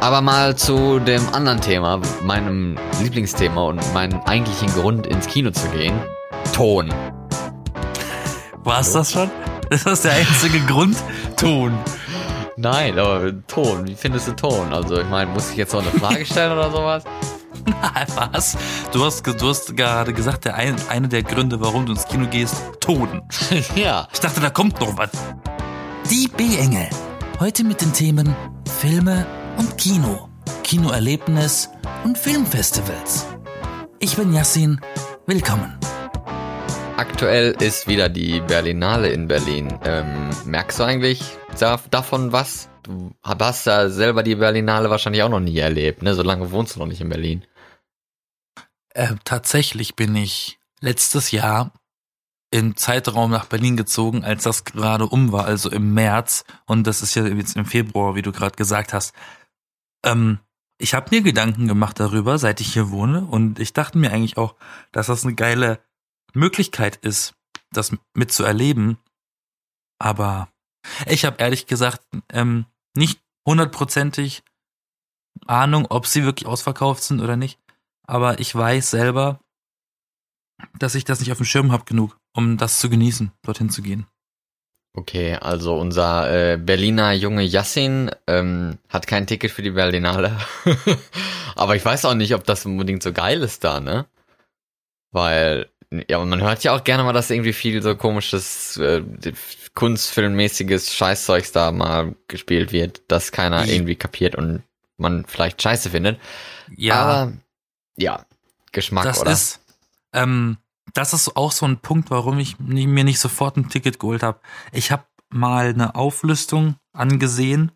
Aber mal zu dem anderen Thema, meinem Lieblingsthema und meinem eigentlichen Grund ins Kino zu gehen. Ton. War's das schon? Das ist der einzige Grund? Ton. Nein, aber Ton. Wie findest du Ton? Also, ich meine, muss ich jetzt noch eine Frage stellen oder sowas? Was? Du hast, du hast gerade gesagt, der ein, eine der Gründe, warum du ins Kino gehst, Ton. ja. Ich dachte, da kommt noch was. Die B-Engel. Heute mit den Themen Filme und Kino, Kinoerlebnis und Filmfestivals. Ich bin Yassin. Willkommen. Aktuell ist wieder die Berlinale in Berlin. Ähm, merkst du eigentlich davon was? Du hast ja selber die Berlinale wahrscheinlich auch noch nie erlebt, ne? So lange wohnst du noch nicht in Berlin. Äh, tatsächlich bin ich letztes Jahr im Zeitraum nach Berlin gezogen, als das gerade um war, also im März. Und das ist ja jetzt im Februar, wie du gerade gesagt hast. Ähm, ich habe mir Gedanken gemacht darüber, seit ich hier wohne. Und ich dachte mir eigentlich auch, dass das eine geile Möglichkeit ist, das mitzuerleben. Aber ich habe ehrlich gesagt ähm, nicht hundertprozentig Ahnung, ob sie wirklich ausverkauft sind oder nicht. Aber ich weiß selber, dass ich das nicht auf dem Schirm habe genug, um das zu genießen, dorthin zu gehen. Okay, also unser äh, Berliner Junge Yassin ähm, hat kein Ticket für die Berlinale. Aber ich weiß auch nicht, ob das unbedingt so geil ist da, ne? Weil ja, man hört ja auch gerne mal, dass irgendwie viel so komisches, äh, kunstfilmmäßiges Scheißzeugs da mal gespielt wird, das keiner ich irgendwie kapiert und man vielleicht scheiße findet. Ja. Aber ja, Geschmack, das oder? Ist, ähm, das ist auch so ein Punkt, warum ich mir nicht sofort ein Ticket geholt habe. Ich habe mal eine Auflistung angesehen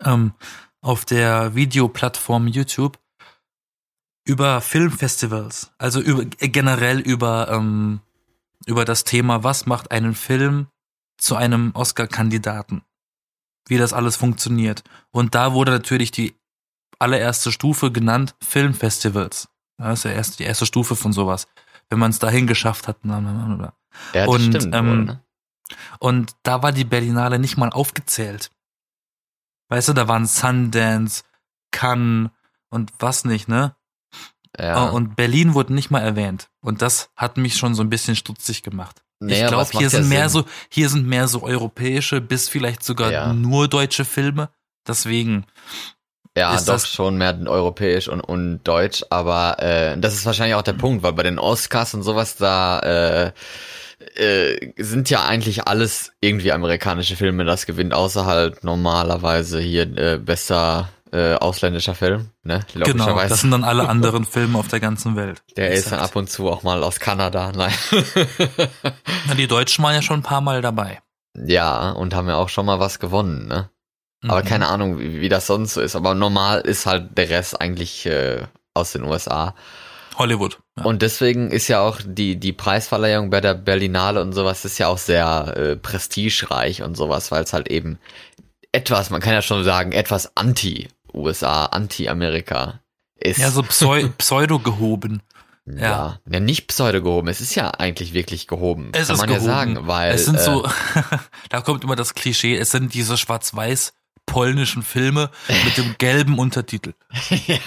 ähm, auf der Videoplattform YouTube über Filmfestivals, also über, generell über, ähm, über das Thema, was macht einen Film zu einem Oscar-Kandidaten, wie das alles funktioniert. Und da wurde natürlich die allererste Stufe genannt, Filmfestivals. Das ist ja erst die erste Stufe von sowas, wenn man es dahin geschafft hat. Ja, das und, stimmt. Ähm, wohl, ne? und da war die Berlinale nicht mal aufgezählt. Weißt du, da waren Sundance, Cannes und was nicht, ne? Ja. Oh, und Berlin wurde nicht mal erwähnt. Und das hat mich schon so ein bisschen stutzig gemacht. Naja, ich glaube, hier sind mehr Sinn? so, hier sind mehr so europäische bis vielleicht sogar ja. nur deutsche Filme. Deswegen. Ja, doch schon mehr europäisch und, und deutsch, aber äh, das ist wahrscheinlich auch der Punkt, weil bei den Oscars und sowas da äh, äh, sind ja eigentlich alles irgendwie amerikanische Filme, das gewinnt, außer halt normalerweise hier äh, besser äh, ausländischer Film, ne? Genau, das sind dann alle anderen Filme auf der ganzen Welt. Der ist dann ab und zu auch mal aus Kanada, nein. Na, die Deutschen waren ja schon ein paar Mal dabei. Ja, und haben ja auch schon mal was gewonnen, ne? Aber mhm. keine Ahnung, wie, wie, das sonst so ist. Aber normal ist halt der Rest eigentlich äh, aus den USA. Hollywood. Ja. Und deswegen ist ja auch die, die Preisverleihung bei der Berlinale und sowas ist ja auch sehr äh, prestigereich und sowas, weil es halt eben etwas, man kann ja schon sagen, etwas anti USA, Anti-Amerika ist. Ja, so pseu pseudo gehoben. Ja. ja, ja, nicht pseudo gehoben. Es ist ja eigentlich wirklich gehoben. Es kann man gehoben. ja sagen, weil. Es sind äh, so, da kommt immer das Klischee, es sind diese schwarz-weiß polnischen Filme mit dem gelben Untertitel. ja,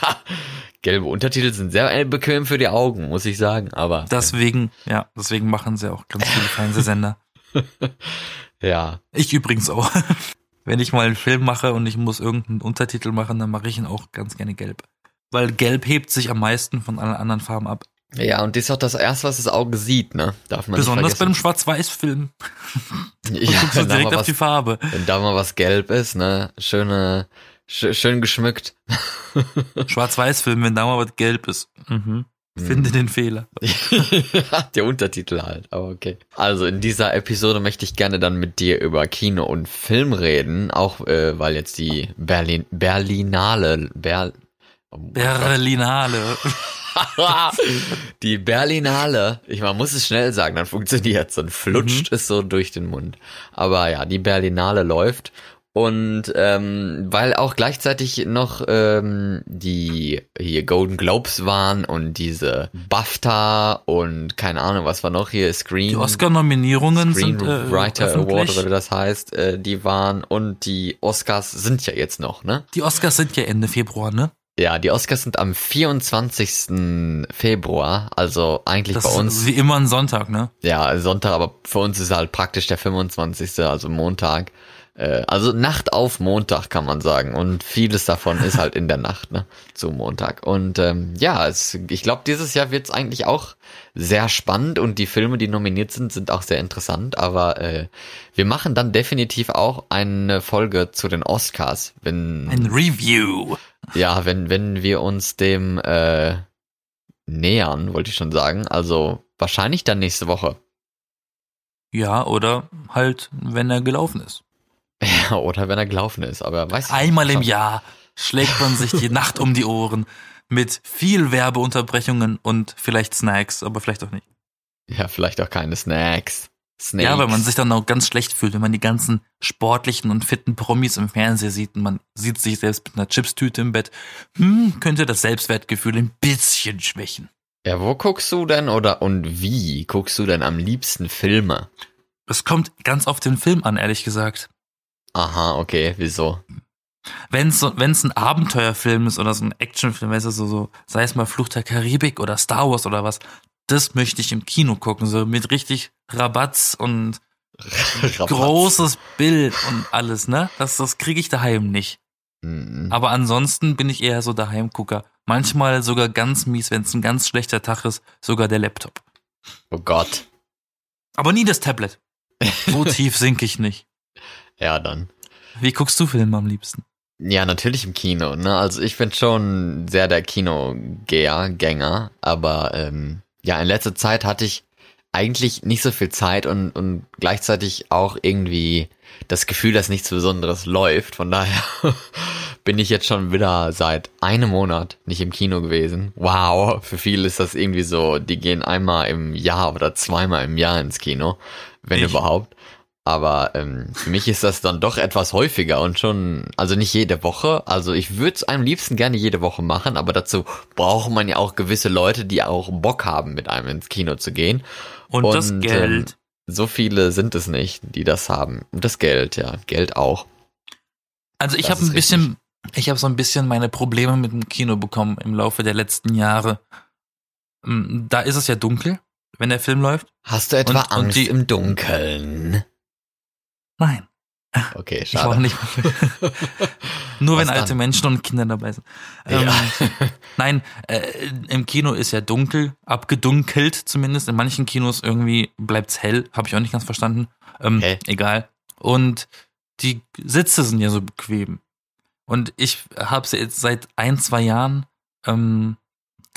gelbe Untertitel sind sehr bequem für die Augen, muss ich sagen, aber. Deswegen, ja, deswegen machen sie auch ganz viele Fernsehsender. ja. Ich übrigens auch wenn ich mal einen Film mache und ich muss irgendeinen Untertitel machen, dann mache ich ihn auch ganz gerne gelb. Weil gelb hebt sich am meisten von allen anderen Farben ab. Ja, und das ist auch das erste, was das Auge sieht, ne? Darf man Besonders bei einem Schwarz-Weiß-Film. ja, guckst du direkt auf was, die Farbe. Wenn da mal was gelb ist, ne? Schöne, sch schön geschmückt. Schwarz-Weiß-Film, wenn da mal was gelb ist. Mhm. Finde hm. den Fehler. Der Untertitel halt, aber okay. Also in dieser Episode möchte ich gerne dann mit dir über Kino und Film reden, auch äh, weil jetzt die Berlin Berlinale Ber Berlinale die Berlinale, ich man muss es schnell sagen, dann funktioniert es und flutscht mhm. es so durch den Mund. Aber ja, die Berlinale läuft Und ähm, weil auch gleichzeitig noch ähm, die hier Golden Globes waren und diese BAFTA und keine Ahnung, was war noch hier, Screen. Die Oscar-Nominierungen sind äh, Screenwriter Award oder wie das heißt, äh, die waren und die Oscars sind ja jetzt noch, ne? Die Oscars sind ja Ende Februar, ne? Ja, die Oscars sind am 24. Februar, also eigentlich Das bei uns ist wie immer ein Sonntag, ne? ja, Sonntag, aber für uns ist halt praktisch der 25., also Montag. Äh, Also Nacht auf Montag kann man sagen. Und vieles davon ist halt in der Nacht, ne? Zu Montag. Und ähm, ja, es, ich glaube, dieses Jahr wird es eigentlich auch sehr spannend und die Filme, die nominiert sind, sind auch sehr interessant. Aber äh, wir machen dann definitiv auch eine Folge zu den Oscars, wenn Ein Review. Ja, wenn wenn wir uns dem äh, nähern, wollte ich schon sagen. Also wahrscheinlich dann nächste Woche. Ja, oder halt, wenn er gelaufen ist. Ja, oder wenn er gelaufen ist, aber weiß Einmal nicht. im Jahr schlägt man sich die Nacht um die Ohren mit viel Werbeunterbrechungen und vielleicht Snacks, aber vielleicht auch nicht. Ja, vielleicht auch keine Snacks. Snakes. Ja, weil man sich dann auch ganz schlecht fühlt, wenn man die ganzen sportlichen und fitten Promis im Fernsehen sieht und man sieht sich selbst mit einer Chipstüte im Bett. Hm, könnte das Selbstwertgefühl ein bisschen schwächen. Ja, wo guckst du denn oder und wie guckst du denn am liebsten Filme? Es kommt ganz auf den Film an, ehrlich gesagt. Aha, okay, wieso? Wenn es so, wenn's ein Abenteuerfilm ist oder so ein Actionfilm, weißt du, so, so, sei es mal Flucht der Karibik oder Star Wars oder was, das möchte ich im Kino gucken, so mit richtig Rabatz und großes Bild und alles, ne? Das, das kriege ich daheim nicht. Mhm. Aber ansonsten bin ich eher so Daheimgucker. Manchmal sogar ganz mies, wenn es ein ganz schlechter Tag ist, sogar der Laptop. Oh Gott. Aber nie das Tablet. So tief sinke ich nicht. Ja, dann. Wie guckst du Filme am liebsten? Ja, natürlich im Kino, ne? Also ich bin schon sehr der Kinogeher, Gänger, aber ähm, ja, in letzter Zeit hatte ich eigentlich nicht so viel Zeit und, und gleichzeitig auch irgendwie das Gefühl, dass nichts Besonderes läuft. Von daher bin ich jetzt schon wieder seit einem Monat nicht im Kino gewesen. Wow, für viele ist das irgendwie so, die gehen einmal im Jahr oder zweimal im Jahr ins Kino, wenn Ich. überhaupt. Aber ähm, für mich ist das dann doch etwas häufiger und schon, also nicht jede Woche. Also ich würde es am liebsten gerne jede Woche machen, aber dazu braucht man ja auch gewisse Leute, die auch Bock haben, mit einem ins Kino zu gehen. Und, das Und, Geld. Ähm, so viele sind es nicht, die das haben. Und das Geld, ja, Geld auch. Also ich habe ein bisschen, ich habe so ein bisschen meine Probleme mit dem Kino bekommen im Laufe der letzten Jahre. Mm, Da ist es ja dunkel, wenn der Film läuft. Hast du etwa Und- und Angst die- im Dunkeln? Nein, Okay, ich auch schade. nicht. Nur wenn Was alte dann? Menschen und Kinder dabei sind. Ähm, Ja. Nein, äh, im Kino ist ja dunkel, abgedunkelt zumindest. In manchen Kinos irgendwie bleibt's hell, habe ich auch nicht ganz verstanden. Ähm, Hä? Egal. Und die Sitze sind ja so bequem. Und ich habe jetzt seit ein, zwei Jahren ähm,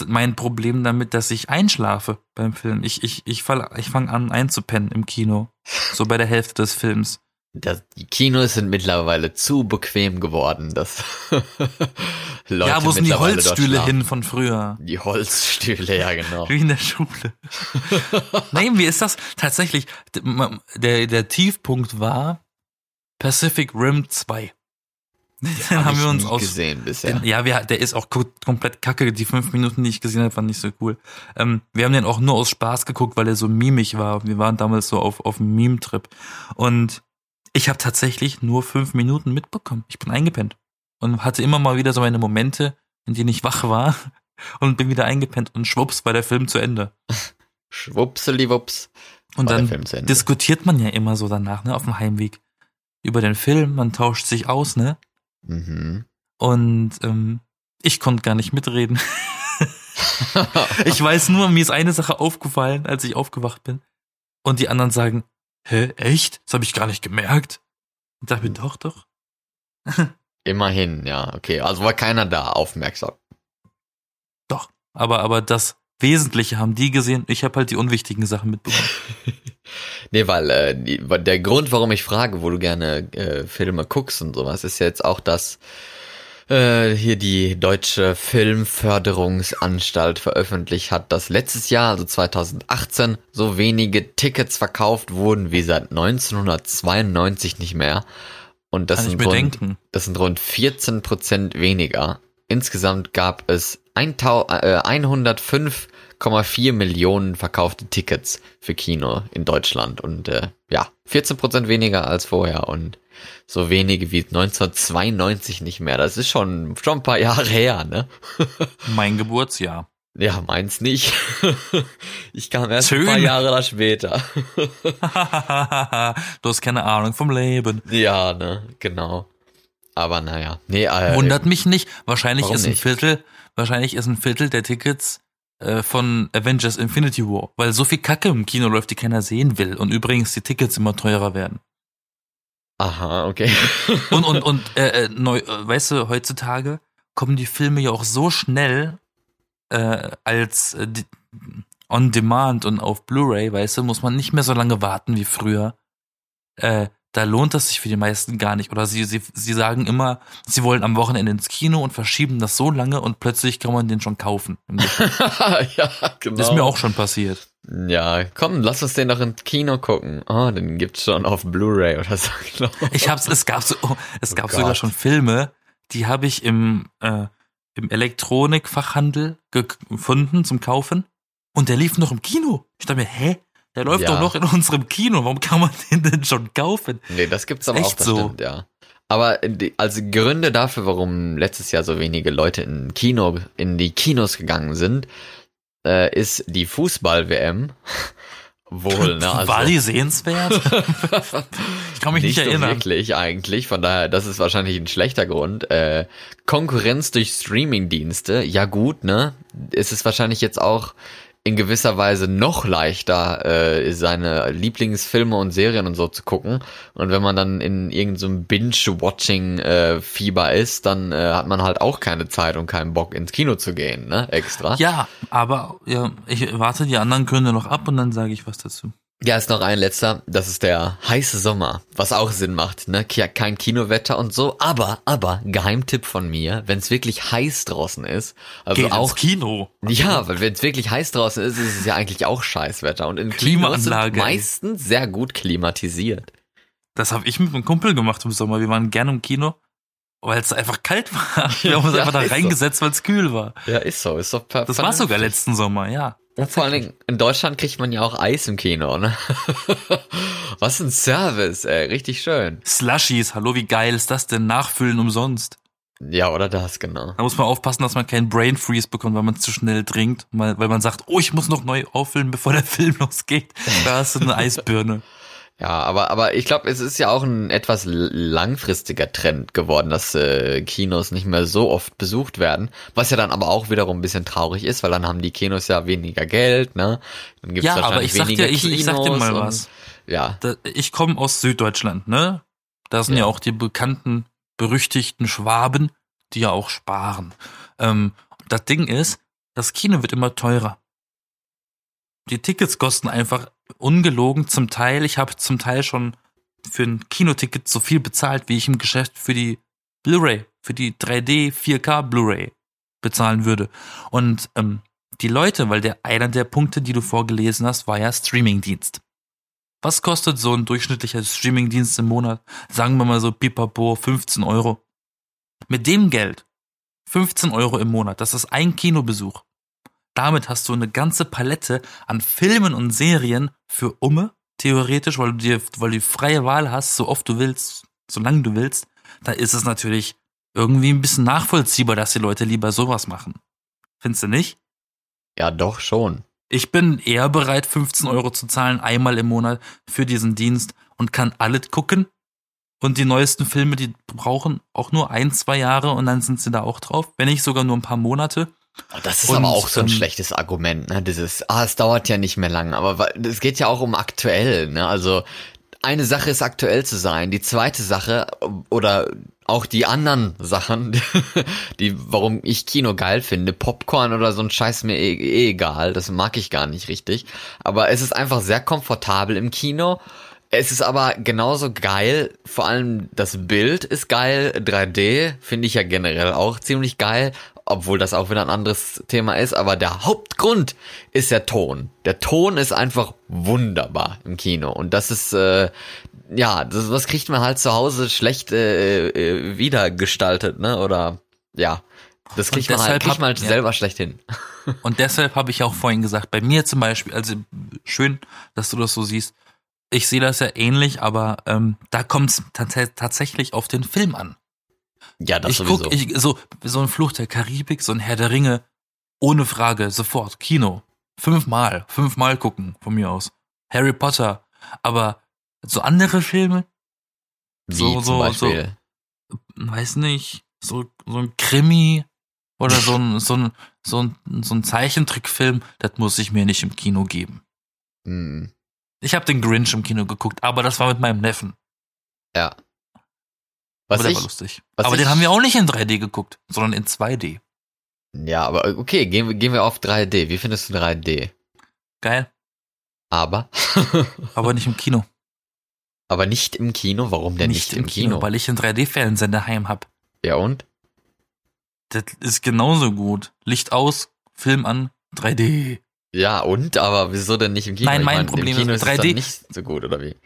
mein Problem damit, dass ich einschlafe beim Film. Ich, ich, ich, fall, ich fange an einzupennen im Kino. So bei der Hälfte des Films. Das, die Kinos sind mittlerweile zu bequem geworden, dass Leute ja, wo sind die Holzstühle hin von früher? Die Holzstühle, ja genau. Wie in der Schule. Nein, wie ist das? Tatsächlich, der, der Tiefpunkt war Pacific Rim 2. Den Hab haben wir uns aus. gesehen bisher. Den, ja, wir, der ist auch ko- komplett kacke. Die fünf Minuten, die ich gesehen habe, waren nicht so cool. Ähm, wir haben den auch nur aus Spaß geguckt, weil er so mimig war. Wir waren damals so auf, auf einem Meme-Trip. Und ich habe tatsächlich nur fünf Minuten mitbekommen. Ich bin eingepennt. Und hatte immer mal wieder so meine Momente, in denen ich wach war und bin wieder eingepennt und schwupps war der Film zu Ende. Schwuppseliwupps. Und dann diskutiert man ja immer so danach, ne, auf dem Heimweg über den Film, man tauscht sich aus, ne? Mhm. Und ähm, ich konnte gar nicht mitreden. ich weiß nur, mir ist eine Sache aufgefallen, als ich aufgewacht bin. Und die anderen sagen, hä, echt? Das habe ich gar nicht gemerkt. Und dachte mir, doch, doch. Immerhin, ja, okay. Also war keiner da aufmerksam. Doch. Aber, aber das Wesentliche haben die gesehen. Ich habe halt die unwichtigen Sachen mitbekommen. Nee, weil äh, der Grund, warum ich frage, wo du gerne äh, Filme guckst und sowas, ist ja jetzt auch, dass äh, hier die Deutsche Filmförderungsanstalt veröffentlicht hat, dass letztes Jahr, also 2018, so wenige Tickets verkauft wurden wie seit 1992 nicht mehr. Und das sind, rund, das sind rund 14 Prozent weniger. Insgesamt gab es 1000 äh, 105,4 Millionen verkaufte Tickets für Kino in Deutschland. Und äh, ja, 14 Prozent weniger als vorher. Und so wenige wie 1992 nicht mehr. Das ist schon, schon ein paar Jahre her, ne? Mein Geburtsjahr. Ja, meins nicht. Ich kam erst ein Schön. paar Jahre da später. du hast keine Ahnung vom Leben. Ja, ne, genau. Aber naja. Nee, äh, Wundert mich nicht. Wahrscheinlich Warum ist ein nicht? Viertel, wahrscheinlich ist ein Viertel der Tickets äh, von Avengers Infinity War, weil so viel Kacke im Kino läuft, die keiner sehen will. Und übrigens die Tickets immer teurer werden. Aha, okay. Und und und äh, äh, neu, äh, weißt du, heutzutage kommen die Filme ja auch so schnell äh, als äh, on Demand und auf Blu-ray, weißt du, muss man nicht mehr so lange warten wie früher. Äh, da lohnt das sich für die meisten gar nicht. Oder sie, sie, sie sagen immer, sie wollen am Wochenende ins Kino und verschieben das so lange und plötzlich kann man den schon kaufen. ja, genau. Das ist mir auch schon passiert. Ja, komm, lass uns den doch im Kino gucken. Oh, den gibt's schon auf Blu-ray oder so, glaub Ich hab's, es gab so, oh, es Oh gab Gott. sogar schon Filme, die habe ich im, äh, im Elektronikfachhandel ge- gefunden zum Kaufen. Und der lief noch im Kino. Ich dachte mir, hä? Der läuft Ja. doch noch in unserem Kino. Warum kann man den denn schon kaufen? Nee, das gibt's aber Echt auch, das so? stimmt, ja. Aber die, also Gründe dafür, warum letztes Jahr so wenige Leute in Kino, in die Kinos gegangen sind, äh, ist die Fußball-WM. Wohl, ne? Also, War die sehenswert? ich kann mich nicht, so erinnern. wirklich eigentlich, von daher, das ist wahrscheinlich ein schlechter Grund. Äh, Konkurrenz durch Streaming-Dienste, ja gut, ne? Es ist wahrscheinlich jetzt auch in gewisser Weise noch leichter, äh, seine Lieblingsfilme und Serien und so zu gucken. Und wenn man dann in irgendeinem Binge-Watching-Fieber ist, dann äh, hat man halt auch keine Zeit und keinen Bock ins Kino zu gehen, ne? Extra. Ja, aber ja, ich warte die anderen Gründe noch ab und dann sage ich was dazu. Ja, ist noch ein letzter. Das ist der heiße Sommer, was auch Sinn macht, ne? Ke- Kein Kinowetter und so. Aber, aber, Geheimtipp von mir, wenn es wirklich heiß draußen ist, also Geht auch Kino. ja, weil wenn es wirklich heiß draußen ist, ist es ja eigentlich auch Scheißwetter. Und sind Klimaanlage, ey. meistens sehr gut klimatisiert. Das habe ich mit einem Kumpel gemacht im Sommer. Wir waren gerne im Kino, weil es einfach kalt war. Wir haben uns Ja, einfach da ist so. reingesetzt, weil es kühl war. Ja, ist so, ist doch per Das war sogar letzten Sommer, ja. Und vor allen Dingen, in Deutschland kriegt man ja auch Eis im Kino, ne? Was ein Service, ey, richtig schön. Slushies, hallo, wie geil ist das denn? Nachfüllen umsonst. Ja, oder das, genau. Da muss man aufpassen, dass man keinen Brain Freeze bekommt, weil man zu schnell trinkt, weil weil man sagt, oh, ich muss noch neu auffüllen, bevor der Film losgeht. Da hast du eine Eisbirne. Ja, aber, aber ich glaube, es ist ja auch ein etwas langfristiger Trend geworden, dass äh, Kinos nicht mehr so oft besucht werden. Was ja dann aber auch wiederum ein bisschen traurig ist, weil dann haben die Kinos ja weniger Geld, ne? Dann gibt's Ja, aber ich sag dir, ich, ich sag dir mal Kinos was. Und, ja, Da, ich komme aus Süddeutschland, ne? Da sind ja. Ja. auch die bekannten, berüchtigten Schwaben, die ja auch sparen. Ähm, das Ding ist, das Kino wird immer teurer. Die Tickets kosten einfach ungelogen zum Teil. Ich habe zum Teil schon für ein Kinoticket so viel bezahlt, wie ich im Geschäft für die Blu-ray, für die 3D 4K Blu-ray bezahlen würde. Und ähm, die Leute, weil der einer der Punkte, die du vorgelesen hast, war ja Streamingdienst. Was kostet so ein durchschnittlicher Streamingdienst im Monat? Sagen wir mal so pipapo 15 Euro. Mit dem Geld, 15 Euro im Monat, das ist ein Kinobesuch. Damit hast du eine ganze Palette an Filmen und Serien für Umme, theoretisch, weil du dir, weil du die freie Wahl hast, so oft du willst, solange du willst. Da ist es natürlich irgendwie ein bisschen nachvollziehbar, dass die Leute lieber sowas machen. Findest du nicht? ja, doch schon. Ich bin eher bereit, 15 Euro zu zahlen, einmal im Monat für diesen Dienst und kann alles gucken. Und die neuesten Filme, die brauchen auch nur ein, zwei Jahre und dann sind sie da auch drauf. Wenn nicht sogar nur ein paar Monate. Oh, Das ist Und, aber auch so ein ähm, schlechtes Argument, ne? Dieses, ah, es dauert ja nicht mehr lang, aber es geht ja auch um aktuell, ne? Also eine Sache ist aktuell zu sein, die zweite Sache oder auch die anderen Sachen, die, warum ich Kino geil finde, Popcorn oder so ein Scheiß mir eh, eh egal, das mag ich gar nicht richtig, aber es ist einfach sehr komfortabel im Kino. Es ist aber genauso geil, vor allem das Bild ist geil, 3D finde ich ja generell auch ziemlich geil, obwohl das auch wieder ein anderes Thema ist, aber der Hauptgrund ist der Ton. Der Ton ist einfach wunderbar im Kino und das ist, äh, ja, das, das kriegt man halt zu Hause schlecht äh, äh, wiedergestaltet, ne? Oder ja, das kriegt man halt, kriegt man halt ja. selber schlecht hin. Und deshalb habe ich auch vorhin gesagt, bei mir zum Beispiel, also schön, dass du das so siehst. Ich sehe das ja ähnlich, aber ähm, da kommt es tatsächlich auf den Film an. Ja, das ich sowieso. guck, ich, so, so ein Fluch der Karibik, so ein Herr der Ringe, ohne Frage, sofort, Kino. Fünfmal, fünfmal gucken, von mir aus. Harry Potter, aber so andere Filme, Wie so- zum so- Beispiel. weiß nicht, so, so ein Krimi oder so ein, so ein, so ein, so ein Zeichentrickfilm, das muss ich mir nicht im Kino geben. Hm, Ich habe den Grinch im Kino geguckt, aber das war mit meinem Neffen. ja. Was aber der ich, war lustig. aber ich- den haben wir auch nicht in 3D geguckt, sondern in 2D. ja, aber okay, gehen, wir- gehen wir auf 3D. Wie findest du 3D? Geil, Aber, aber nicht im Kino. aber nicht im Kino. Warum denn nicht, im Kino? weil ich einen 3D-Fernseher daheim hab. Ja und? Das ist genauso gut. Licht aus, Film an, 3D. Ja und? Aber wieso denn nicht im Kino? Nein, mein Problem im Kino ist, ist es 3D dann nicht so gut oder wie?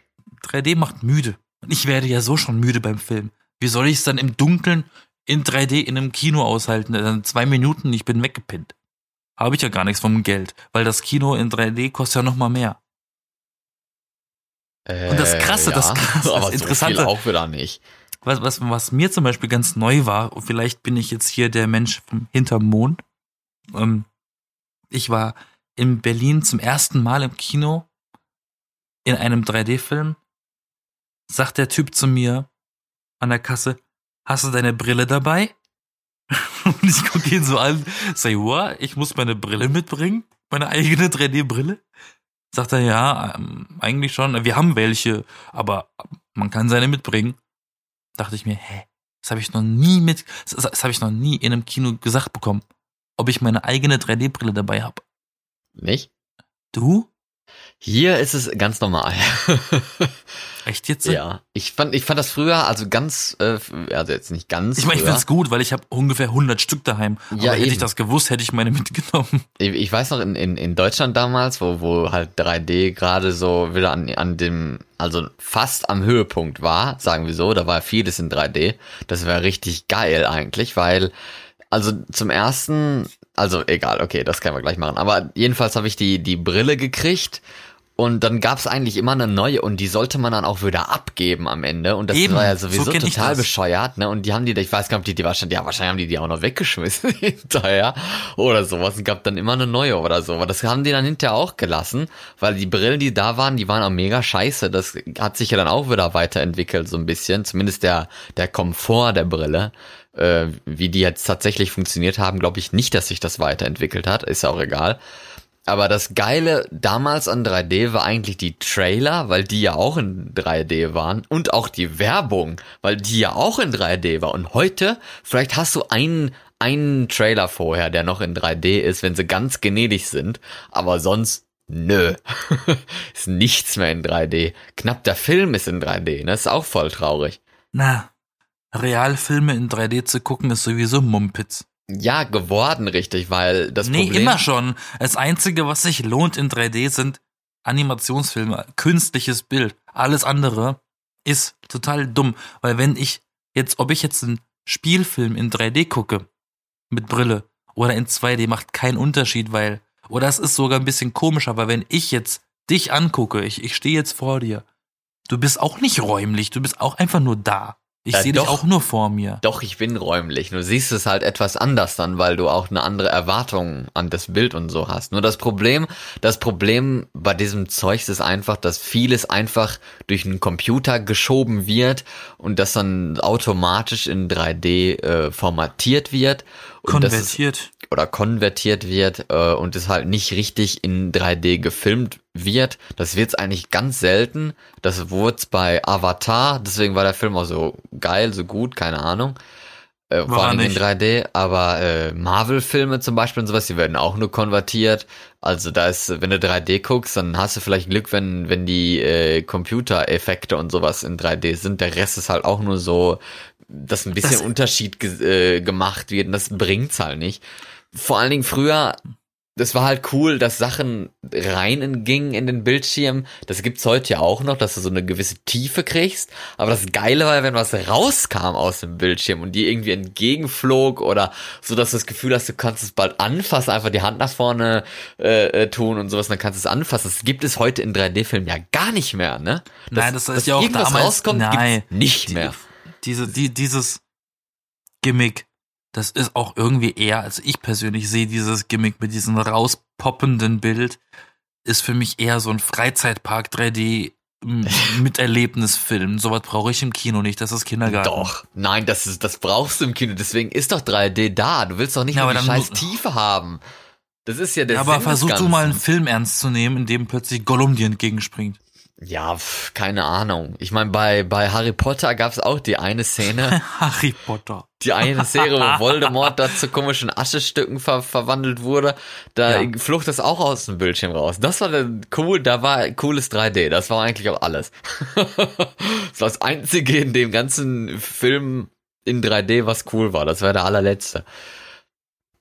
3D macht müde. Und ich werde ja so schon müde beim Film. Wie soll ich es dann im Dunkeln in 3D in einem Kino aushalten? Dann zwei Minuten, ich bin weggepinnt. Habe ich ja gar nichts vom Geld, weil das Kino in 3D kostet ja noch mal mehr. Und das Krasse, das Krasse, das aber Interessante- so viel auch wieder nicht. Was, was, was mir zum Beispiel ganz neu war, und vielleicht bin ich jetzt hier der Mensch vom hinterm Mond. Ähm, ich war in Berlin zum ersten Mal im Kino in einem 3D-Film. Sagt der Typ zu mir an der Kasse, hast du deine Brille dabei? Und ich gucke ihn so an, say, what? Ich muss meine Brille mitbringen? Meine eigene 3D-Brille? Sagt er, ja, ähm, eigentlich schon. Wir haben welche, aber man kann seine mitbringen dachte ich mir, hä, das habe ich noch nie mit, das, das habe ich noch nie in einem Kino gesagt bekommen, ob ich meine eigene 3D-Brille dabei habe. Nicht? Du? Hier ist es ganz normal. Echt jetzt? ja. Ich fand, ich fand das früher, also ganz, äh, also jetzt nicht ganz. Ich meine, ich find's gut, weil ich habe ungefähr 100 Stück daheim. Ja, Aber hätte ich eben. das gewusst, hätte ich meine mitgenommen. Ich, ich weiß noch, in, in, in Deutschland damals, wo, wo halt 3D gerade so wieder an, an dem, also fast am Höhepunkt war, sagen wir so, da war vieles in 3D. Das wäre richtig geil eigentlich, weil, also zum ersten, also egal, okay, das können wir gleich machen. Aber jedenfalls habe ich die, die Brille gekriegt. Und dann gab's eigentlich immer eine neue und die sollte man dann auch wieder abgeben am Ende. Und das Eben, war ja so sowieso ich total bescheuert, ne? Und die haben die, ich weiß gar nicht, ob die die wahrscheinlich, ja, wahrscheinlich haben die die auch noch weggeschmissen hinterher oder sowas. Und gab dann immer eine neue oder so. Aber das haben die dann hinterher auch gelassen, weil die Brillen, die da waren, die waren auch mega scheiße. Das hat sich ja dann auch wieder weiterentwickelt, so ein bisschen. Zumindest der, der Komfort der Brille. Äh, wie die jetzt tatsächlich funktioniert haben, glaube ich nicht, dass sich das weiterentwickelt hat. Ist ja auch egal. Aber das Geile damals an 3D war eigentlich die Trailer, weil die ja auch in 3D waren. Und auch die Werbung, weil die ja auch in 3D war. Und heute, vielleicht hast du einen, einen Trailer vorher, der noch in 3D ist, wenn sie ganz gnädig sind. Aber sonst, nö. ist nichts mehr in 3D. Knapp der Film ist in 3D, ne? Ist auch voll traurig. Na, Realfilme in 3D zu gucken ist sowieso Mumpitz. Ja, geworden richtig, weil das nee, Problem... immer schon. Das Einzige, was sich lohnt in 3D, sind Animationsfilme, künstliches Bild. Alles andere ist total dumm. Weil wenn ich jetzt, ob ich jetzt einen Spielfilm in 3D gucke, mit Brille, oder in 2D, macht keinen Unterschied, weil, oder es ist sogar ein bisschen komischer, weil wenn ich jetzt dich angucke, ich, ich stehe jetzt vor dir, du bist auch nicht räumlich, du bist auch einfach nur da. Ich Ja, sehe dich doch. auch nur vor mir. Doch, ich bin räumlich. Du siehst es halt etwas anders dann, weil du auch eine andere Erwartung an das Bild und so hast. Nur das Problem, das Problem bei diesem Zeugs ist einfach, dass vieles einfach durch einen Computer geschoben wird und das dann automatisch in 3D äh, formatiert wird. Und das ist, Konvertiert. oder konvertiert wird äh, und es halt nicht richtig in 3D gefilmt wird. Das wird's eigentlich ganz selten. Das wurde bei Avatar, deswegen war der Film auch so geil, so gut, keine Ahnung. Äh, vor War allem in nicht. 3D, aber äh, Marvel-Filme zum Beispiel und sowas, die werden auch nur konvertiert. Also da ist, wenn du 3D guckst, dann hast du vielleicht Glück, wenn, wenn die äh, Computereffekte und sowas in 3D sind. Der Rest ist halt auch nur so, dass ein bisschen Das- Unterschied ge äh, gemacht wird und das bringt's halt nicht. Vor allen Dingen früher, das war halt cool, dass Sachen reingingen in den Bildschirm. Das gibt's heute ja auch noch, dass du so eine gewisse Tiefe kriegst. Aber das Geile war, wenn was rauskam aus dem Bildschirm und dir irgendwie entgegenflog oder so, dass du das Gefühl hast, du kannst es bald anfassen, einfach die Hand nach vorne äh, äh tun und sowas, dann kannst du es anfassen. Das gibt es heute in 3D-Filmen ja gar nicht mehr, ne? Das, nein, das ist ja auch irgendwas damals, rauskommt, nein, nicht die, mehr. Diese, die, dieses Gimmick das ist auch irgendwie eher, als ich persönlich sehe dieses Gimmick mit diesem rauspoppenden Bild, ist für mich eher so ein Freizeitpark 3D Miterlebnisfilm. Sowas brauche ich im Kino nicht, das ist Kindergarten. Doch, nein, das ist, das brauchst du im Kino. Deswegen ist doch 3D da. Du willst doch nicht Ja, nur aber die scheiß Tiefe haben. Das ist ja der aber Sinn versuch du mal einen Film ernst zu nehmen, in dem plötzlich Gollum dir entgegenspringt. Ja, pf, keine Ahnung. Ich meine, bei, bei Harry Potter gab's auch die eine Szene, Harry Potter. die eine Szene, wo Voldemort da zu komischen Aschestücken ver verwandelt wurde. Da Ja. flog das auch aus dem Bildschirm raus. Das war dann cool, da war cooles 3D. Das war eigentlich auch alles. das war das einzige in dem ganzen Film in 3D, was cool war. Das war der allerletzte.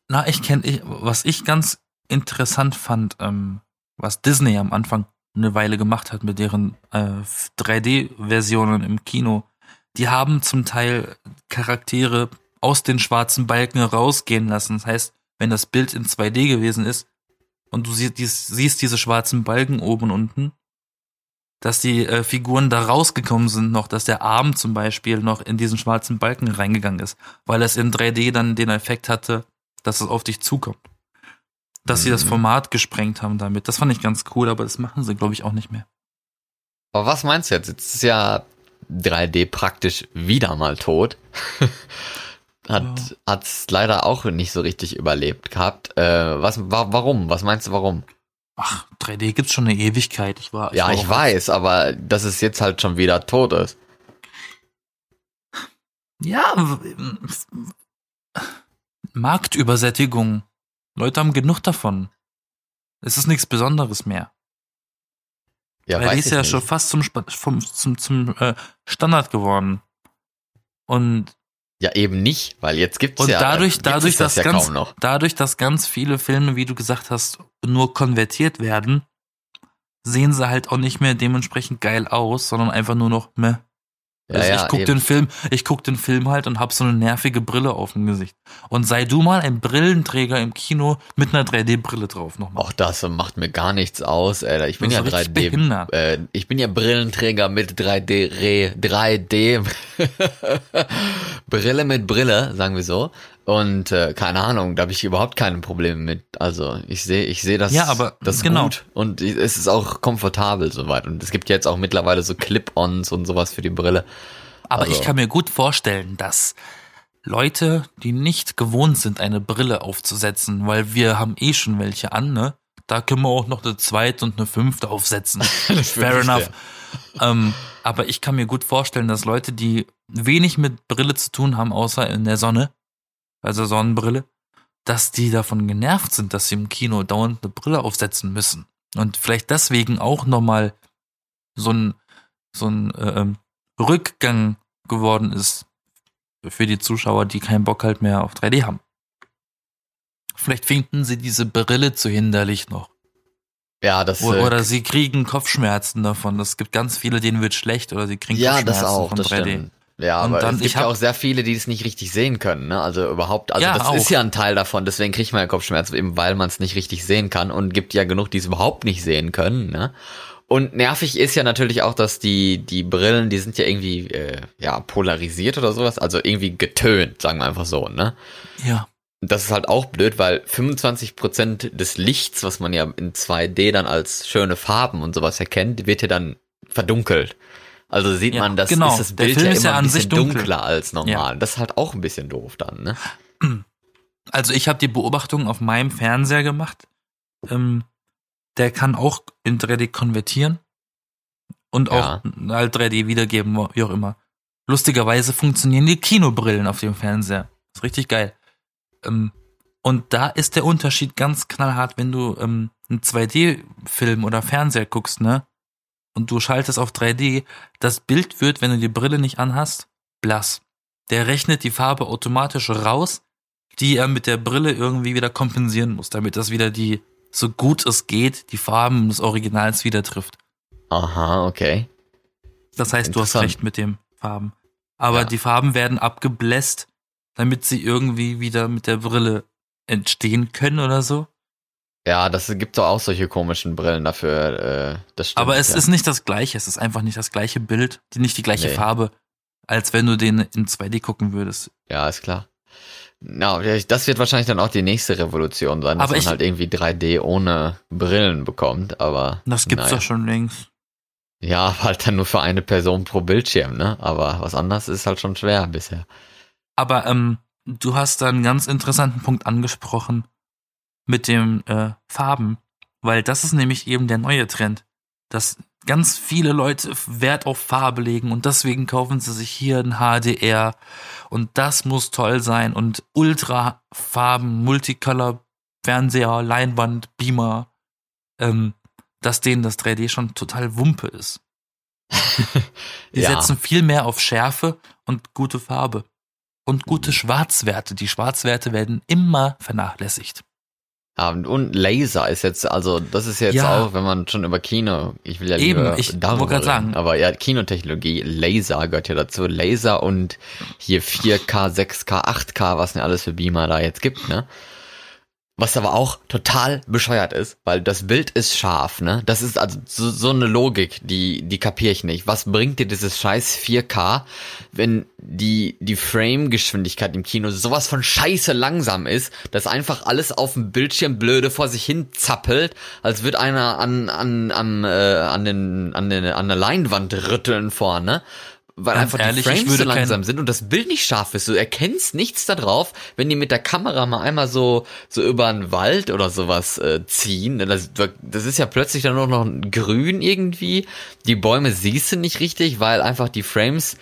Na, ich kenne, ich, was ich ganz interessant fand, ähm, was Disney am Anfang eine Weile gemacht hat mit deren äh, 3D-Versionen im Kino, die haben zum Teil Charaktere aus den schwarzen Balken rausgehen lassen. Das heißt, wenn das Bild in 2D gewesen ist und du siehst, dies- siehst diese schwarzen Balken oben und unten, dass die äh, Figuren da rausgekommen sind noch, dass der Arm zum Beispiel noch in diesen schwarzen Balken reingegangen ist, weil es in 3D dann den Effekt hatte, dass es auf dich zukommt. Dass sie das Mhm. Format gesprengt haben damit. Das fand ich ganz cool, aber das machen sie, glaube ich, auch nicht mehr. Aber was meinst du jetzt? Jetzt ist ja 3D praktisch wieder mal tot. Hat hat's leider auch nicht so richtig überlebt gehabt. Äh, was wa warum? Was meinst du warum? Ach, 3D gibt's schon eine Ewigkeit. Ich war, ja, war ich weiß, aber dass es jetzt halt schon wieder tot ist. Ja, Marktübersättigung. Leute haben genug davon. Es ist nichts Besonderes mehr. Ja, Weil die ist ja nicht. schon fast zum, vom, zum, zum äh, Standard geworden. Und, Ja, eben nicht, weil jetzt gibt's und ja dadurch, dadurch, es dass ja ganz, dadurch, dass ganz viele Filme, wie du gesagt hast, nur konvertiert werden, sehen sie halt auch nicht mehr dementsprechend geil aus, sondern einfach nur noch meh. Also ja, ich guck eben. den Film, ich guck den Film halt und hab so eine nervige Brille auf dem Gesicht. Und sei du mal ein Brillenträger im Kino mit einer 3D-Brille drauf nochmal. Auch das macht mir gar nichts aus, Alter. Ich bin ja ist richtig 3D. behindert. Äh, ich bin ja Brillenträger mit 3D, Re, 3D, Brille mit Brille, sagen wir so. Und äh, keine Ahnung, da habe ich überhaupt keine Probleme mit. Also ich sehe, ich sehe das, Ja, aber das ist genau. gut und es ist auch komfortabel soweit. Und es gibt jetzt auch mittlerweile so Clip-ons und sowas für die Brille. Aber also- ich kann mir gut vorstellen, dass Leute, die nicht gewohnt sind, eine Brille aufzusetzen, weil wir haben eh schon welche an, ne? Da können wir auch noch eine zweite und eine fünfte aufsetzen. Fair enough. Ähm, aber ich kann mir gut vorstellen, dass Leute, die wenig mit Brille zu tun haben, außer in der Sonne, also Sonnenbrille, dass die davon genervt sind, dass sie im Kino dauernd eine Brille aufsetzen müssen. Und vielleicht deswegen auch nochmal so ein, so ein äh, Rückgang geworden ist für die Zuschauer, die keinen Bock halt mehr auf 3D haben. Vielleicht finden sie diese Brille zu hinderlich noch. Ja, das Oder, äh, oder sie kriegen Kopfschmerzen davon. Es gibt ganz viele, denen wird schlecht oder sie kriegen Ja, Kopfschmerzen das auch, von das 3D. stimmt. Ja, Und aber dann, es gibt ich ja auch sehr viele, die es nicht richtig sehen können, ne? Also überhaupt, also Ja, das auch. ist ja ein Teil davon, deswegen kriegt man ja Kopfschmerzen, eben weil man es nicht richtig sehen kann und gibt ja genug, die es überhaupt nicht sehen können, ne? Und nervig ist ja natürlich auch, dass die, die Brillen, die sind ja irgendwie, äh, ja, polarisiert oder sowas, also irgendwie getönt, sagen wir einfach so, ne? Ja. Das ist halt auch blöd, weil 25% des Lichts, was man ja in 2D dann als schöne Farben und sowas erkennt, wird ja dann verdunkelt. Also sieht Ja, man, das genau. ist das Der Bild ja ist immer ja ein bisschen dunkel. dunkler als normal. Das ist halt auch ein bisschen doof dann, ne? Also ich habe die Beobachtung auf meinem Fernseher gemacht. Ähm, der kann auch in 3D konvertieren und auch halt 3D wiedergeben, wie auch immer. Lustigerweise funktionieren die Kinobrillen auf dem Fernseher. Ist richtig geil. Ähm, und da ist der Unterschied ganz knallhart, wenn du ähm, einen 2D-Film oder Fernseher guckst, ne? Und du schaltest auf 3D, das Bild wird, wenn du die Brille nicht anhast, blass. Der rechnet die Farbe automatisch raus, die er mit der Brille irgendwie wieder kompensieren muss, damit das wieder die, so gut es geht, die Farben des Originals wieder trifft. Aha, okay. Das heißt, du hast recht mit den Farben. Aber Ja. die Farben werden abgebläst, damit sie irgendwie wieder mit der Brille entstehen können oder so. Ja, das gibt doch auch solche komischen Brillen dafür. Äh, das stimmt. Aber es ja. ist nicht das gleiche, es ist einfach nicht das gleiche Bild, die- nicht die gleiche Nee. Farbe, als wenn du den in 2D gucken würdest. Ja, ist klar. Na, das wird wahrscheinlich dann auch die nächste Revolution sein, dass Aber man halt irgendwie 3D ohne Brillen bekommt, aber. Das gibt's naja. doch schon längst. Ja, halt dann nur für eine Person pro Bildschirm, ne? Aber was anderes ist halt schon schwer bisher. Aber ähm, du hast da einen ganz interessanten Punkt angesprochen mit dem äh, Farben, weil das ist nämlich eben der neue Trend, dass ganz viele Leute Wert auf Farbe legen und deswegen kaufen sie sich hier ein HDR und das muss toll sein und Ultrafarben, Multicolor, Fernseher, Leinwand, Beamer, ähm, dass denen das 3D schon total Wumpe ist. Die Ja. setzen viel mehr auf Schärfe und gute Farbe. Und gute Schwarzwerte. Die Schwarzwerte werden immer vernachlässigt. Ja, und- Laser ist jetzt, also das ist jetzt Ja. auch, wenn man schon über Kino, ich will ja Eben, lieber ich darüber reden, sagen. aber ja, Kinotechnologie, Laser gehört ja dazu, Laser und hier 4K, 6K, 8K, was denn alles für Beamer da jetzt gibt, ne? Was aber auch total bescheuert ist, weil das Bild ist scharf, ne? Das ist also so, so eine Logik, die, die kapiere ich nicht. Was bringt dir dieses scheiß 4K, wenn die, die Frame-Geschwindigkeit im Kino sowas von scheiße langsam ist, dass einfach alles auf dem Bildschirm blöde vor sich hin zappelt, als würde einer an, an, am, äh, an den, an den, an der Leinwand rütteln vorne. Weil Ganz einfach ehrlich, die Frames so langsam sind und das Bild nicht scharf ist. Du erkennst nichts da drauf, wenn die mit der Kamera mal einmal so, so über einen Wald oder sowas äh, ziehen. Das, das ist ja plötzlich dann nur noch grün irgendwie. Die Bäume siehst du nicht richtig, weil einfach die Frames,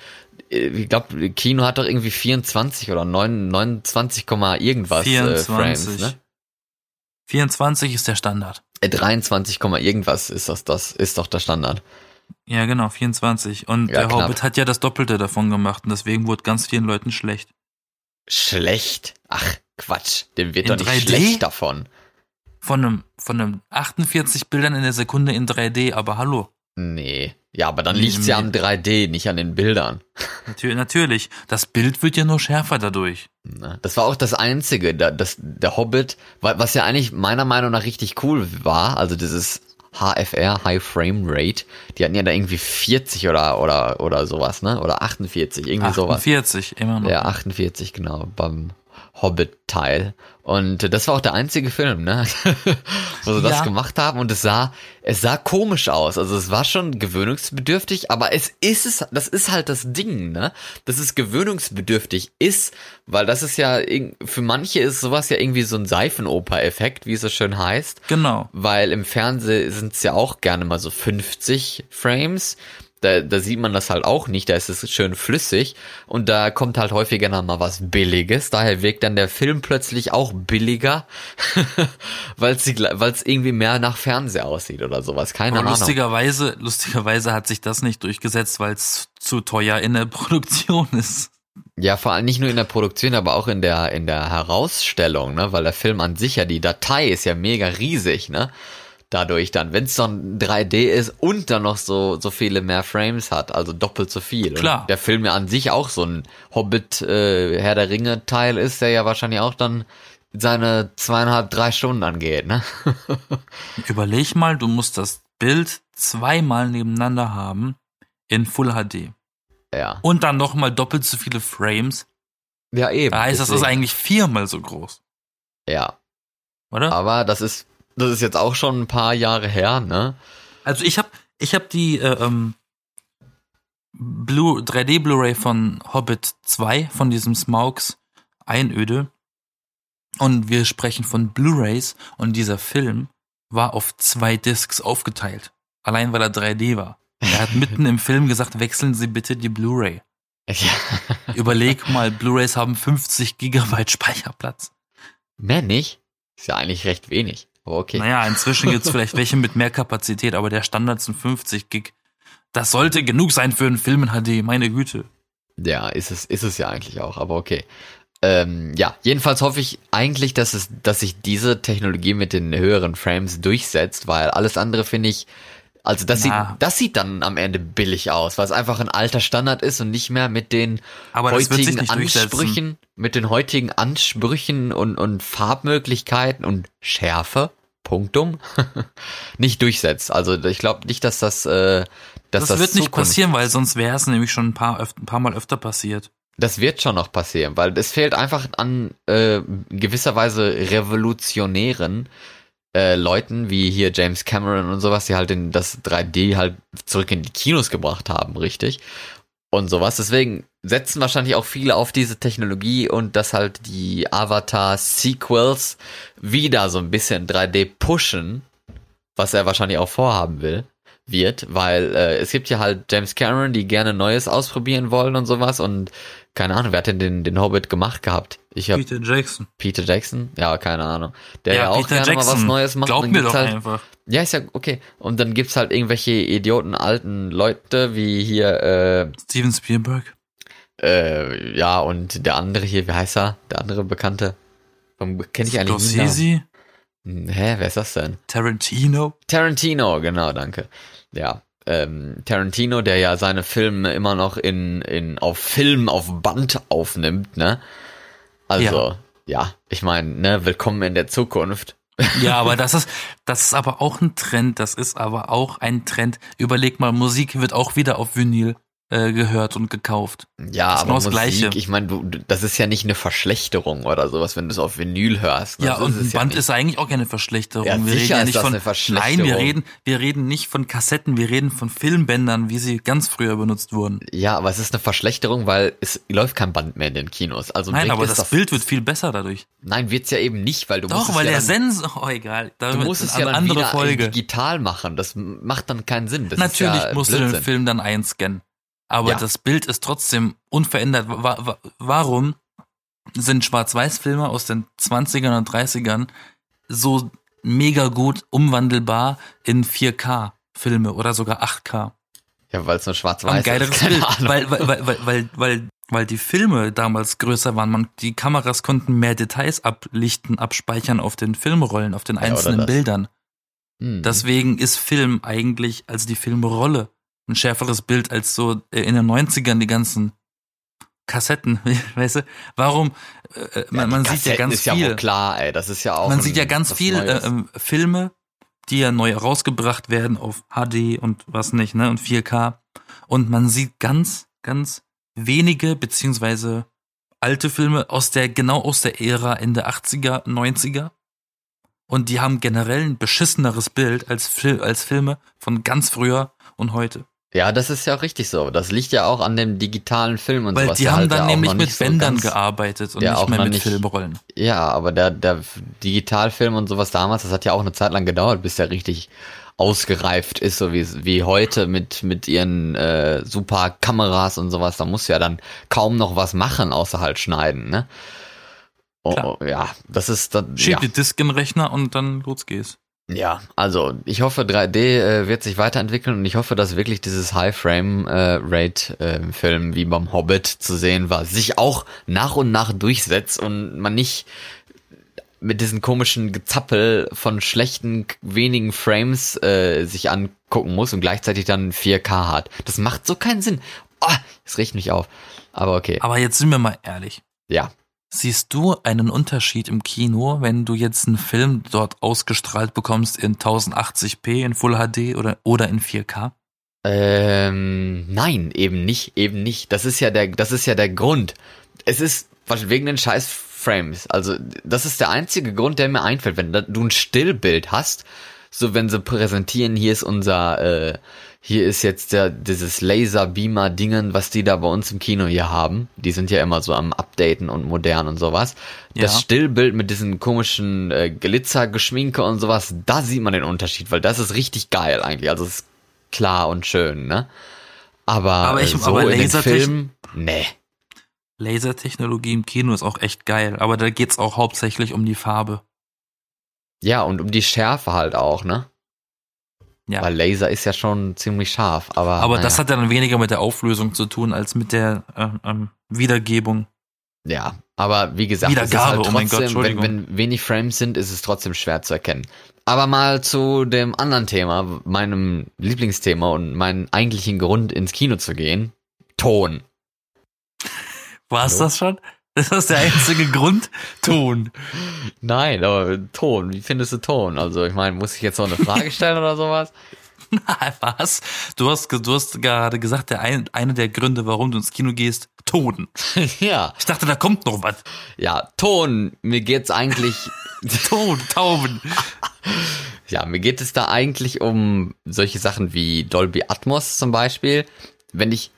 äh, ich glaube, Kino hat doch irgendwie 24 oder 9, 29, Komma irgendwas äh, Frames, 24. ne? 24 ist der Standard. Äh, 23, Komma irgendwas ist das, das ist doch der Standard. Ja, genau, 24. Und Ja, der knapp. Hobbit hat ja das Doppelte davon gemacht und deswegen wurde ganz vielen Leuten schlecht. Schlecht. Ach, Quatsch. Dem wird In doch nicht 3D? schlecht davon. Von einem, von einem 48 Bildern in der Sekunde in 3D, aber hallo. Nee. Ja, aber dann Nee, liegt's ja am 3D, nicht an den Bildern. Natürlich, natürlich. Das Bild wird ja nur schärfer dadurch. Das war auch das Einzige, da- das, der Hobbit, wa- was ja eigentlich meiner Meinung nach richtig cool war, also dieses HFR, High Frame Rate, die hatten ja da irgendwie 40 oder, oder, oder sowas, ne? Oder 48, irgendwie sowas. 48, immer noch. Ja, 48, genau, beim Hobbit-Teil. Und das war auch der einzige Film, ne? Wo sie das Ja. gemacht haben und es sah, es sah komisch aus. Also es war schon gewöhnungsbedürftig, aber es ist es, das ist halt das Ding, ne? Dass es gewöhnungsbedürftig ist, weil das ist ja, für manche ist sowas ja irgendwie so ein Seifenoper-Effekt, wie es so schön heißt Genau. weil im Fernsehen sind es ja auch gerne mal so 50 Frames. Da, da sieht man das halt auch nicht, da ist es schön flüssig und da kommt halt häufiger dann mal was Billiges. Daher wirkt dann der Film plötzlich auch billiger, weil es irgendwie mehr nach Fernseher aussieht oder sowas. Keine Aber Ahnung. lustigerweise, lustigerweise hat sich das nicht durchgesetzt, weil es zu teuer in der Produktion ist. Ja, vor allem nicht nur in der Produktion, aber auch in der, in der Herausstellung, ne? Weil der Film an sich ja, die Datei ist ja mega riesig, ne? Dadurch dann, wenn es dann 3D ist und dann noch so, so viele mehr Frames hat, also doppelt so viel. Klar. Und der Film ja an sich auch so ein Hobbit, äh, Herr der Ringe Teil ist, der ja wahrscheinlich auch dann seine zweieinhalb, drei Stunden angeht, ne? Überleg mal, du musst das Bild zweimal nebeneinander haben in Full HD. ja. Und dann nochmal doppelt so viele Frames. Ja, eben. Da heißt, das ist deswegen. eigentlich viermal so groß, Ja. oder? Aber das ist, das ist jetzt auch schon ein paar Jahre her, ne? Also ich habe ich hab die äh, ähm, Blue 3D Blu-ray von Hobbit 2 von diesem Smaugs Einöde und wir sprechen von Blu-rays und dieser Film war auf zwei Discs aufgeteilt, allein weil er 3D war. Er hat mitten im Film gesagt, wechseln Sie bitte die Blu-ray. Ja. Überleg mal, Blu-rays haben 50 Gigabyte Speicherplatz. Mehr nicht? Ist ja eigentlich recht wenig. Aber okay. Naja, inzwischen gibt's vielleicht welche mit mehr Kapazität, aber der Standard sind 50 Gig. Das sollte genug sein für einen Film in HD, meine Güte. Ja, ist es, ist es ja eigentlich auch, aber okay. Ähm, ja, jedenfalls hoffe ich eigentlich, dass es, dass sich diese Technologie mit den höheren Frames durchsetzt, weil alles andere finde ich, also das Na. sieht, das sieht dann am Ende billig aus, weil es einfach ein alter Standard ist und nicht mehr mit den Aber heutigen. Ansprüchen, mit den heutigen Ansprüchen und, und Farbmöglichkeiten und Schärfe, Punktum, nicht durchsetzt. Also ich glaube nicht, dass das, äh, dass Das, das, wird nicht Zukunft- passieren, weil sonst wäre es nämlich schon ein paar, ein paar Mal öfter passiert. Das wird schon noch passieren, weil es fehlt einfach an äh, gewisser Weise revolutionären äh, Leuten wie hier James Cameron und sowas, die halt in das 3D halt zurück in die Kinos gebracht haben, richtig? Und sowas. Deswegen setzen wahrscheinlich auch viele auf diese Technologie und dass halt die Avatar-Sequels wieder so ein bisschen 3D pushen, was er wahrscheinlich auch vorhaben will wird, weil äh, es gibt ja halt James Cameron, die gerne Neues ausprobieren wollen und sowas und keine Ahnung, wer hat denn den, den Hobbit gemacht gehabt? Ich habe Peter Jackson. Peter Jackson, ja, keine Ahnung. Der ja, auch gerne mal was Neues macht. Glaub mir doch halt, einfach. Ja, ist ja okay. Und dann gibt's halt irgendwelche idioten alten Leute, wie hier, äh, Steven Spielberg. äh, ja, und der andere hier, wie heißt er? Der andere Bekannte. Kenne ich eigentlich. Scorsese. Hm, Hä, wer ist das denn? Tarantino. Tarantino, genau, danke. Ja, ähm, Tarantino, der ja seine Filme immer noch in, in auf Film, auf Band aufnimmt, ne? Also, ja, ich meine, ne, willkommen in der Zukunft. Ja, aber das ist, das ist aber auch ein Trend. Das ist aber auch ein Trend. Überleg mal, Musik wird auch wieder auf Vinyl äh, gehört und gekauft. Ja, ist aber genau das Musik, Gleiche. ich meine, das ist ja nicht eine Verschlechterung oder sowas, wenn du es auf Vinyl hörst. ne? Ja, Das und ein es ja Band nicht. ist eigentlich auch keine Verschlechterung. Ja, wir reden ja ist nicht das von, eine Verschlechterung. Nein, wir reden, wir reden nicht von Kassetten, wir reden von Filmbändern, wie sie ganz früher benutzt wurden. Ja, aber es ist eine Verschlechterung, weil es läuft kein Band mehr in den Kinos. Also Nein, aber es das Bild wird viel besser dadurch. Nein, wird's ja eben nicht, weil du musst Doch, es weil ja der dann, Sensor, oh egal, da Du musst es ja dann andere wieder Folge. digital machen. Das macht dann keinen Sinn. Das Natürlich ja musst du den Blödsinn. Film dann einscannen. Aber Ja. das Bild ist trotzdem unverändert. Wa wa warum sind Schwarz-Weiß-Filme aus den 20ern und 30ern so mega gut umwandelbar in 4K-Filme oder sogar 8K? Ja, weil es nur schwarz-weiß ist. Keine Bild, Ahnung. weil, weil, weil, weil, weil, weil, die Filme damals größer waren. Man, die Kameras konnten mehr Details ablichten, abspeichern auf den Filmrollen, auf den einzelnen das. Bildern. Hm. Deswegen ist Film eigentlich, also die Filmrolle, ein schärferes Bild als so äh, in den 90ern die ganzen Kassetten, weißt du? Warum? Äh, Ja, man die man sieht ja ganz ist ja viel. wohl klar, ey. Das ist ja auch. man ein- sieht ja ganz viel äh, Filme, die ja neu rausgebracht werden auf HD und was nicht, ne? Und 4K. Und man sieht ganz, ganz wenige, beziehungsweise alte Filme aus der, genau aus der Ära Ende 80er, 90er. Und die haben generell ein beschisseneres Bild als, Fil als Filme von ganz früher und heute. Ja, das ist ja auch richtig so. Das liegt ja auch an dem digitalen Film und Weil sowas. die der haben halt dann nämlich mit so Bändern ganz- gearbeitet und Ja, auch nicht mehr mit nicht- Filmrollen. Ja, aber der, der Digitalfilm und sowas damals, das hat ja auch eine Zeit lang gedauert, bis der richtig ausgereift ist, so wie, wie heute mit, mit ihren äh, super Kameras und sowas. Da musst du ja dann kaum noch was machen, außer halt schneiden, ne? Oh, oh, ja, das ist dann. Schieb Ja. die Disk in den Rechner und dann los geht's. Ja, also ich hoffe 3D äh, wird sich weiterentwickeln und ich hoffe, dass wirklich dieses High Frame äh, Rate äh, Film wie beim Hobbit zu sehen war, sich auch nach und nach durchsetzt und man nicht mit diesen komischen Gezappel von schlechten wenigen Frames äh, sich angucken muss und gleichzeitig dann 4K hat. Das macht so keinen Sinn. Oh, es riecht mich auf. Aber okay. Aber jetzt sind wir mal ehrlich. Ja. Siehst du einen Unterschied im Kino, wenn du jetzt einen Film dort ausgestrahlt bekommst in 1080p, in Full HD oder, oder in 4K? Ähm, nein, eben nicht, eben nicht. Das ist ja der, das ist ja der Grund. Es ist wegen den scheiß Frames. Also, das ist der einzige Grund, der mir einfällt. Wenn du ein Stillbild hast, so wenn sie präsentieren, hier ist unser, äh, hier ist jetzt der, dieses Laser-Beamer-Dingen, was die da bei uns im Kino hier haben. Die sind ja immer so am Updaten und modern und sowas. Ja. Das Stillbild mit diesen komischen äh, Glitzergeschminke und sowas, da sieht man den Unterschied, weil das ist richtig geil eigentlich. Also, es ist klar und schön, ne? Aber, Aber ich- äh, so aber in den Filmen, nee. Lasertechnologie im Kino ist auch echt geil, aber da geht's auch hauptsächlich um die Farbe. Ja, und um die Schärfe halt auch, ne? Ja. Weil Laser ist ja schon ziemlich scharf, aber. aber naja. das hat ja dann weniger mit der Auflösung zu tun als mit der äh, ähm, Wiedergebung Ja, aber wie gesagt, es ist Wiedergabe, halt oh mein trotzdem, Gott, wenn, wenn wenig Frames sind, ist es trotzdem schwer zu erkennen. Aber mal zu dem anderen Thema, meinem Lieblingsthema und meinen eigentlichen Grund ins Kino zu gehen. Ton. War's Hallo? das schon? Das ist der einzige Grund? Ton. Nein, aber Ton. Wie findest du Ton? Also ich meine, muss ich jetzt noch eine Frage stellen oder sowas? Was? Du hast, du hast gerade gesagt, der ein, eine der Gründe, warum du ins Kino gehst, Ton. ja, Ich dachte, da kommt noch was. ja, Ton. Mir geht's eigentlich Ton, Tauben. Ja, mir geht es da eigentlich um solche Sachen wie Dolby Atmos zum Beispiel. Wenn ich,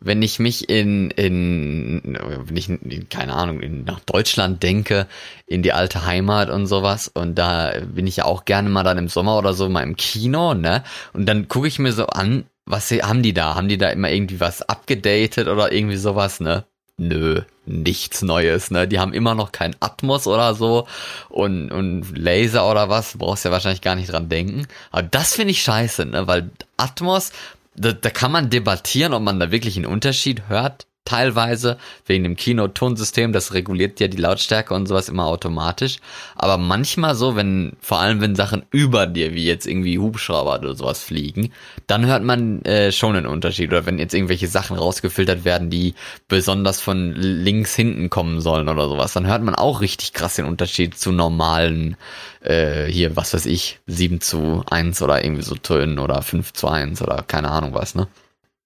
wenn ich mich in, in, wenn ich, in, keine Ahnung, in, nach Deutschland denke, in die alte Heimat und sowas, und da bin ich ja auch gerne mal dann im Sommer oder so mal im Kino, ne? Und dann gucke ich mir so an, was haben die da? Haben die da immer irgendwie was abgedatet oder irgendwie sowas, ne? Nö, nichts Neues, ne? Die haben immer noch kein Atmos oder so und, und Laser oder was, brauchst ja wahrscheinlich gar nicht dran denken. Aber das finde ich scheiße, ne? Weil Atmos, da, da kann man debattieren, ob man da wirklich einen Unterschied hört, teilweise, wegen dem Kinotonsystem, das reguliert ja die Lautstärke und sowas immer automatisch. Aber manchmal so, wenn, vor allem wenn Sachen über dir, wie jetzt irgendwie Hubschrauber oder sowas fliegen, dann hört man äh, schon einen Unterschied. Oder wenn jetzt irgendwelche Sachen rausgefiltert werden, die besonders von links hinten kommen sollen oder sowas, dann hört man auch richtig krass den Unterschied zu normalen, äh, hier, was weiß ich, 7 zu 1 oder irgendwie so Tönen oder 5 zu 1 oder keine Ahnung was, ne?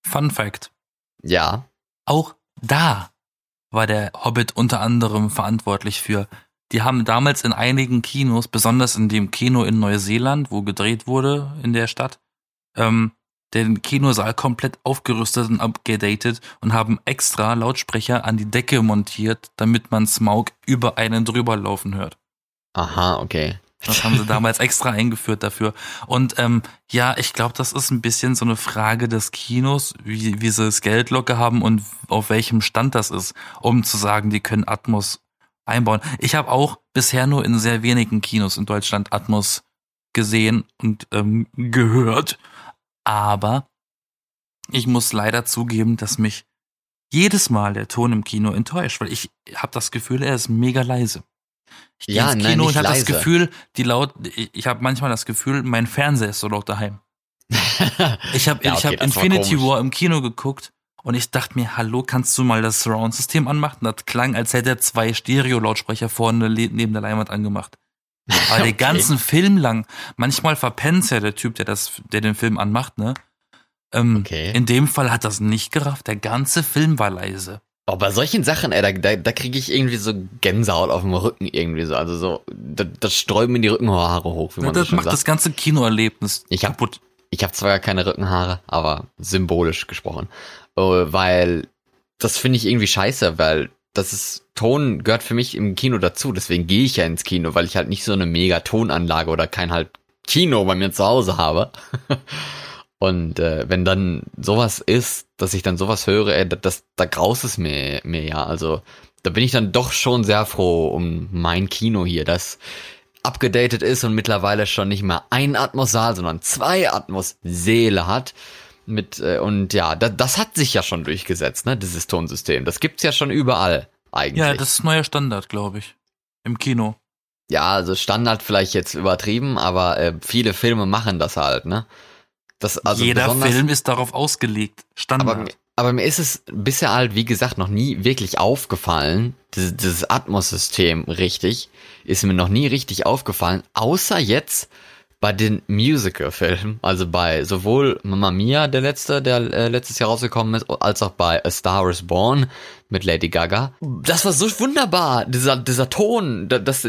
Fun Fact. Ja. Auch da war der Hobbit unter anderem verantwortlich für. Die haben damals in einigen Kinos, besonders in dem Kino in Neuseeland, wo gedreht wurde in der Stadt, ähm, den Kinosaal komplett aufgerüstet und abgedatet und haben extra Lautsprecher an die Decke montiert, damit man Smaug über einen drüber laufen hört. Aha, okay. Das haben sie damals extra eingeführt dafür. Und ähm, ja, ich glaube, das ist ein bisschen so eine Frage des Kinos, wie, wie sie das Geld locker haben und auf welchem Stand das ist, um zu sagen, die können Atmos einbauen. Ich habe auch bisher nur in sehr wenigen Kinos in Deutschland Atmos gesehen und ähm, gehört. Aber ich muss leider zugeben, dass mich jedes Mal der Ton im Kino enttäuscht, weil ich habe das Gefühl, er ist mega leise. Ich gehe Ja, ins nein, Kino nicht und habe das. Gefühl, die laut, ich, ich habe manchmal das Gefühl, mein Fernseher ist so laut daheim. Ich habe Ja, ich okay, hab Infinity. War im Kino geguckt und ich dachte mir, hallo, kannst du mal das Surround-System anmachen? Das klang, als hätte er zwei Stereo-Lautsprecher vorne neben der Leinwand angemacht. Aber Okay. den ganzen Film lang, manchmal verpennt's ja der Typ, der das, der den Film anmacht, ne? Ähm, Okay. In dem Fall hat das nicht gerafft. Der ganze Film war leise. Oh, bei solchen Sachen, ey, da, da, da kriege ich irgendwie so Gänsehaut auf dem Rücken irgendwie so. Also so, da, das sträuben mir die Rückenhaare hoch, wie man so das schon macht sagt. das ganze Kinoerlebnis Ich hab- kaputt. Ich habe zwar gar keine Rückenhaare, aber symbolisch gesprochen. Äh, weil das finde ich irgendwie scheiße, weil das ist, Ton gehört für mich im Kino dazu. Deswegen gehe ich ja ins Kino, weil ich halt nicht so eine mega Tonanlage oder kein halt Kino bei mir zu Hause habe. Und äh, wenn dann sowas ist, dass ich dann sowas höre, ey, das, da graust es mir, mir ja. Also da bin ich dann doch schon sehr froh um mein Kino hier, das abgedatet ist und mittlerweile schon nicht mehr ein Atmossaal, sondern zwei Atmos-Seele hat. Mit, äh, und ja, das, das hat sich ja schon durchgesetzt, ne, dieses Tonsystem. Das gibt's ja schon überall, eigentlich. Ja, das ist neuer Standard, glaube ich. Im Kino. Ja, also Standard vielleicht jetzt übertrieben, aber äh, viele Filme machen das halt, ne? Das, also Jeder Film ist darauf ausgelegt. Standard. Aber, mir- aber mir ist es bisher halt, wie gesagt, noch nie wirklich aufgefallen. Dieses, dieses Atmos-System richtig ist mir noch nie richtig aufgefallen, außer jetzt bei den Musical-Filmen. Also bei sowohl Mamma Mia, der letzte, der äh, letztes Jahr rausgekommen ist, als auch bei A Star is Born mit Lady Gaga. Das war so wunderbar, dieser, dieser Ton, da- das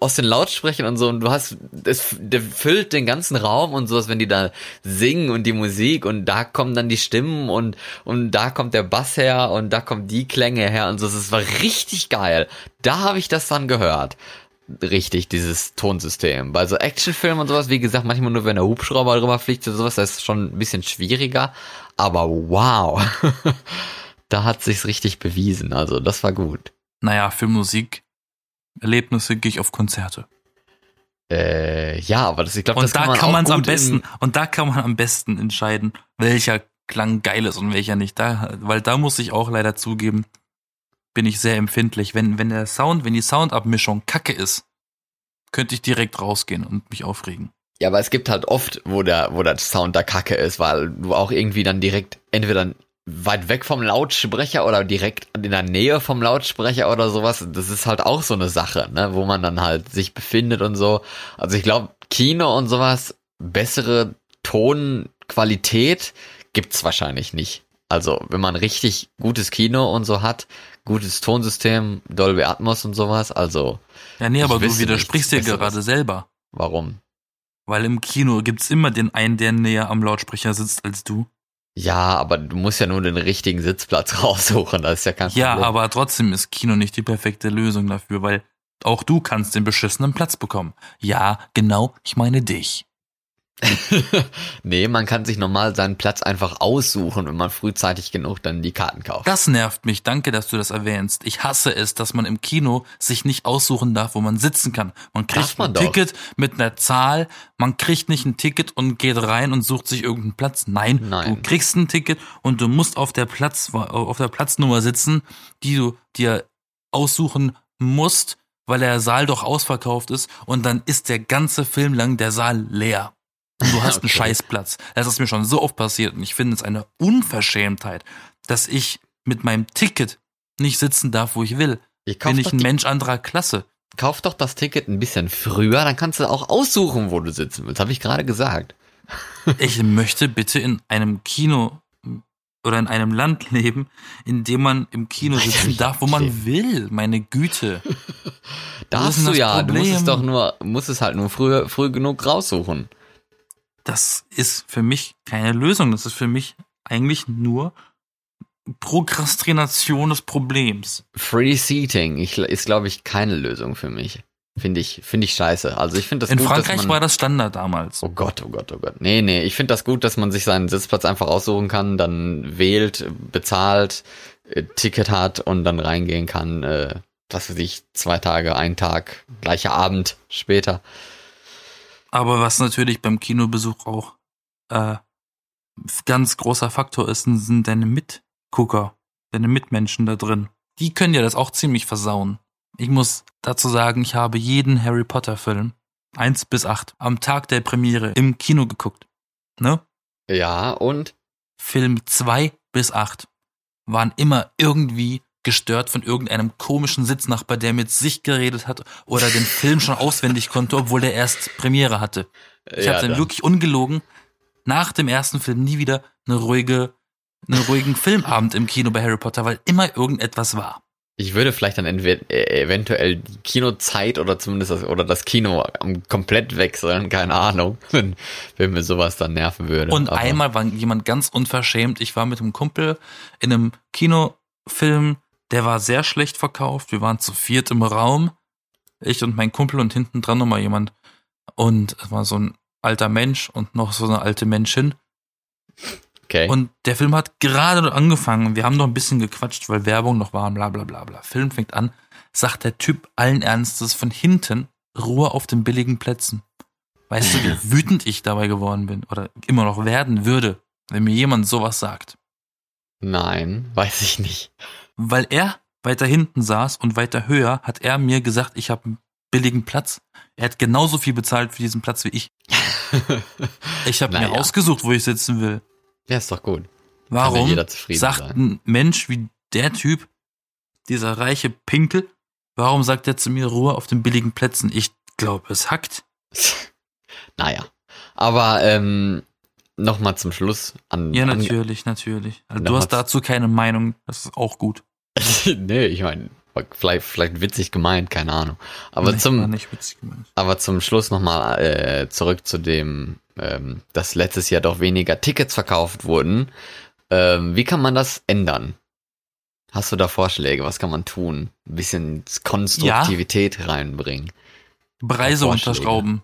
aus den Lautsprechern und so und du hast es der füllt den ganzen Raum und sowas wenn die da singen und die Musik und da kommen dann die Stimmen und und da kommt der Bass her und da kommen die Klänge her und so. Es war richtig geil. Da habe ich das dann gehört. Richtig dieses Tonsystem. Bei so Actionfilmen und sowas wie gesagt manchmal nur wenn der Hubschrauber drüber fliegt oder sowas das ist schon ein bisschen schwieriger. Aber wow. Da hat sich's richtig bewiesen. Also das war gut. Naja, für Musikerlebnisse gehe ich auf Konzerte. Äh, ja, aber das, ich glaube, das da man kann man es am besten, und da kann man am besten entscheiden, welcher Klang geil ist und welcher nicht. Da, weil da muss ich auch leider zugeben, bin ich sehr empfindlich. Wenn, wenn der Sound, wenn die Soundabmischung kacke ist, könnte ich direkt rausgehen und mich aufregen. Ja, aber es gibt halt oft, wo der, wo der Sound da kacke ist, weil du auch irgendwie dann direkt entweder weit weg vom Lautsprecher oder direkt in der Nähe vom Lautsprecher oder sowas. Das ist halt auch so eine Sache, ne, wo man dann halt sich befindet und so. Also ich glaube, Kino und sowas, bessere Tonqualität gibt's wahrscheinlich nicht. Also, wenn man richtig gutes Kino und so hat, gutes Tonsystem, Dolby Atmos und sowas, also. Ja, nee, aber du widersprichst dir gerade selber. Warum? Weil im Kino gibt's immer den einen, der näher am Lautsprecher sitzt als du. Ja, aber du musst ja nur den richtigen Sitzplatz raussuchen, das ist ja kein Ja, Problem. aber trotzdem ist Kino nicht die perfekte Lösung dafür, weil auch du kannst den beschissenen Platz bekommen. Ja, genau, ich meine dich. nee, man kann sich normal seinen Platz einfach aussuchen, wenn man frühzeitig genug dann die Karten kauft. Das nervt mich. Danke, dass du das erwähnst. Ich hasse es, dass man im Kino sich nicht aussuchen darf, wo man sitzen kann. Man kriegt man ein doch. Ticket mit einer Zahl. Man kriegt nicht ein Ticket und geht rein und sucht sich irgendeinen Platz. Nein, Nein. du kriegst ein Ticket und du musst auf der Platz, auf der Platznummer sitzen, die du dir aussuchen musst, weil der Saal doch ausverkauft ist und dann ist der ganze Film lang der Saal leer. Und du hast einen Okay. Scheißplatz. Das ist mir schon so oft passiert und ich finde es eine Unverschämtheit, dass ich mit meinem Ticket nicht sitzen darf, wo ich will. Ich Bin ich ein Mensch anderer Klasse. Kauf doch das Ticket ein bisschen früher, dann kannst du auch aussuchen, wo du sitzen willst. Habe ich gerade gesagt. Ich möchte bitte in einem Kino oder in einem Land leben, in dem man im Kino sitzen darf, wo man will. Meine Güte. Darfst du ja, du musst es Problem? doch nur, musst es halt nur früh, früh genug raussuchen. Das ist für mich keine Lösung. Das ist für mich eigentlich nur Prokrastination des Problems. Free Seating ich, ist, glaube ich, keine Lösung für mich. Finde ich, finde ich scheiße. Also ich finde das In gut, Frankreich man, war das Standard damals. Oh Gott, oh Gott, oh Gott. Nee, nee, ich finde das gut, dass man sich seinen Sitzplatz einfach aussuchen kann, dann wählt, bezahlt, äh, Ticket hat und dann reingehen kann, äh, was weiß ich, zwei Tage, ein Tag, gleicher Abend später. Aber was natürlich beim Kinobesuch auch äh, ganz großer Faktor ist, sind deine Mitgucker, deine Mitmenschen da drin. Die können ja das auch ziemlich versauen. Ich muss dazu sagen, ich habe jeden Harry Potter Film, eins bis acht, am Tag der Premiere im Kino geguckt. Ne? Ja, und? Film zwei bis acht waren immer irgendwie gestört von irgendeinem komischen Sitznachbar, der mit sich geredet hat oder den Film schon auswendig konnte, obwohl der erst Premiere hatte. Ich ja, habe dann dann- wirklich ungelogen nach dem ersten Film nie wieder eine ruhige, einen ruhigen Filmabend im Kino bei Harry Potter, weil immer irgendetwas war. Ich würde vielleicht dann entweder, äh, eventuell die Kinozeit oder zumindest das, oder das Kino komplett wechseln, keine Ahnung, wenn, wenn mir sowas dann nerven würde. Und Aber- einmal war jemand ganz unverschämt. Ich war mit einem Kumpel in einem Kinofilm, der war sehr schlecht verkauft. Wir waren zu viert im Raum. Ich und mein Kumpel und hinten dran nochmal jemand. Und es war so ein alter Mensch und noch so eine alte Menschin. Okay. Und der Film hat gerade angefangen. Wir haben noch ein bisschen gequatscht, weil Werbung noch war, bla bla bla bla. Film fängt an, sagt der Typ allen Ernstes von hinten, Ruhe auf den billigen Plätzen. Weißt du, wie wütend ich dabei geworden bin oder immer noch werden würde, wenn mir jemand sowas sagt? Nein, weiß ich nicht. Weil er weiter hinten saß und weiter höher, hat er mir gesagt, ich habe einen billigen Platz. Er hat genauso viel bezahlt für diesen Platz wie ich. Ich habe mir Naja. ausgesucht, wo ich sitzen will. Ja, ist doch gut. Warum sagt sein. ein Mensch wie der Typ, dieser reiche Pinkel, warum sagt er zu mir Ruhe auf den billigen Plätzen? Ich glaube, es hackt. naja. Aber ähm, nochmal zum Schluss an. Ja, an natürlich, natürlich. Also, du hast dazu keine Meinung, das ist auch gut. nee, ich meine, vielleicht, vielleicht witzig gemeint, keine Ahnung. Aber Nee, zum, aber zum Schluss nochmal äh, zurück zu dem, ähm, dass letztes Jahr doch weniger Tickets verkauft wurden. Ähm, wie kann man das ändern? Hast du da Vorschläge? Was kann man tun? Ein bisschen Konstruktivität reinbringen. Preise unterschrauben.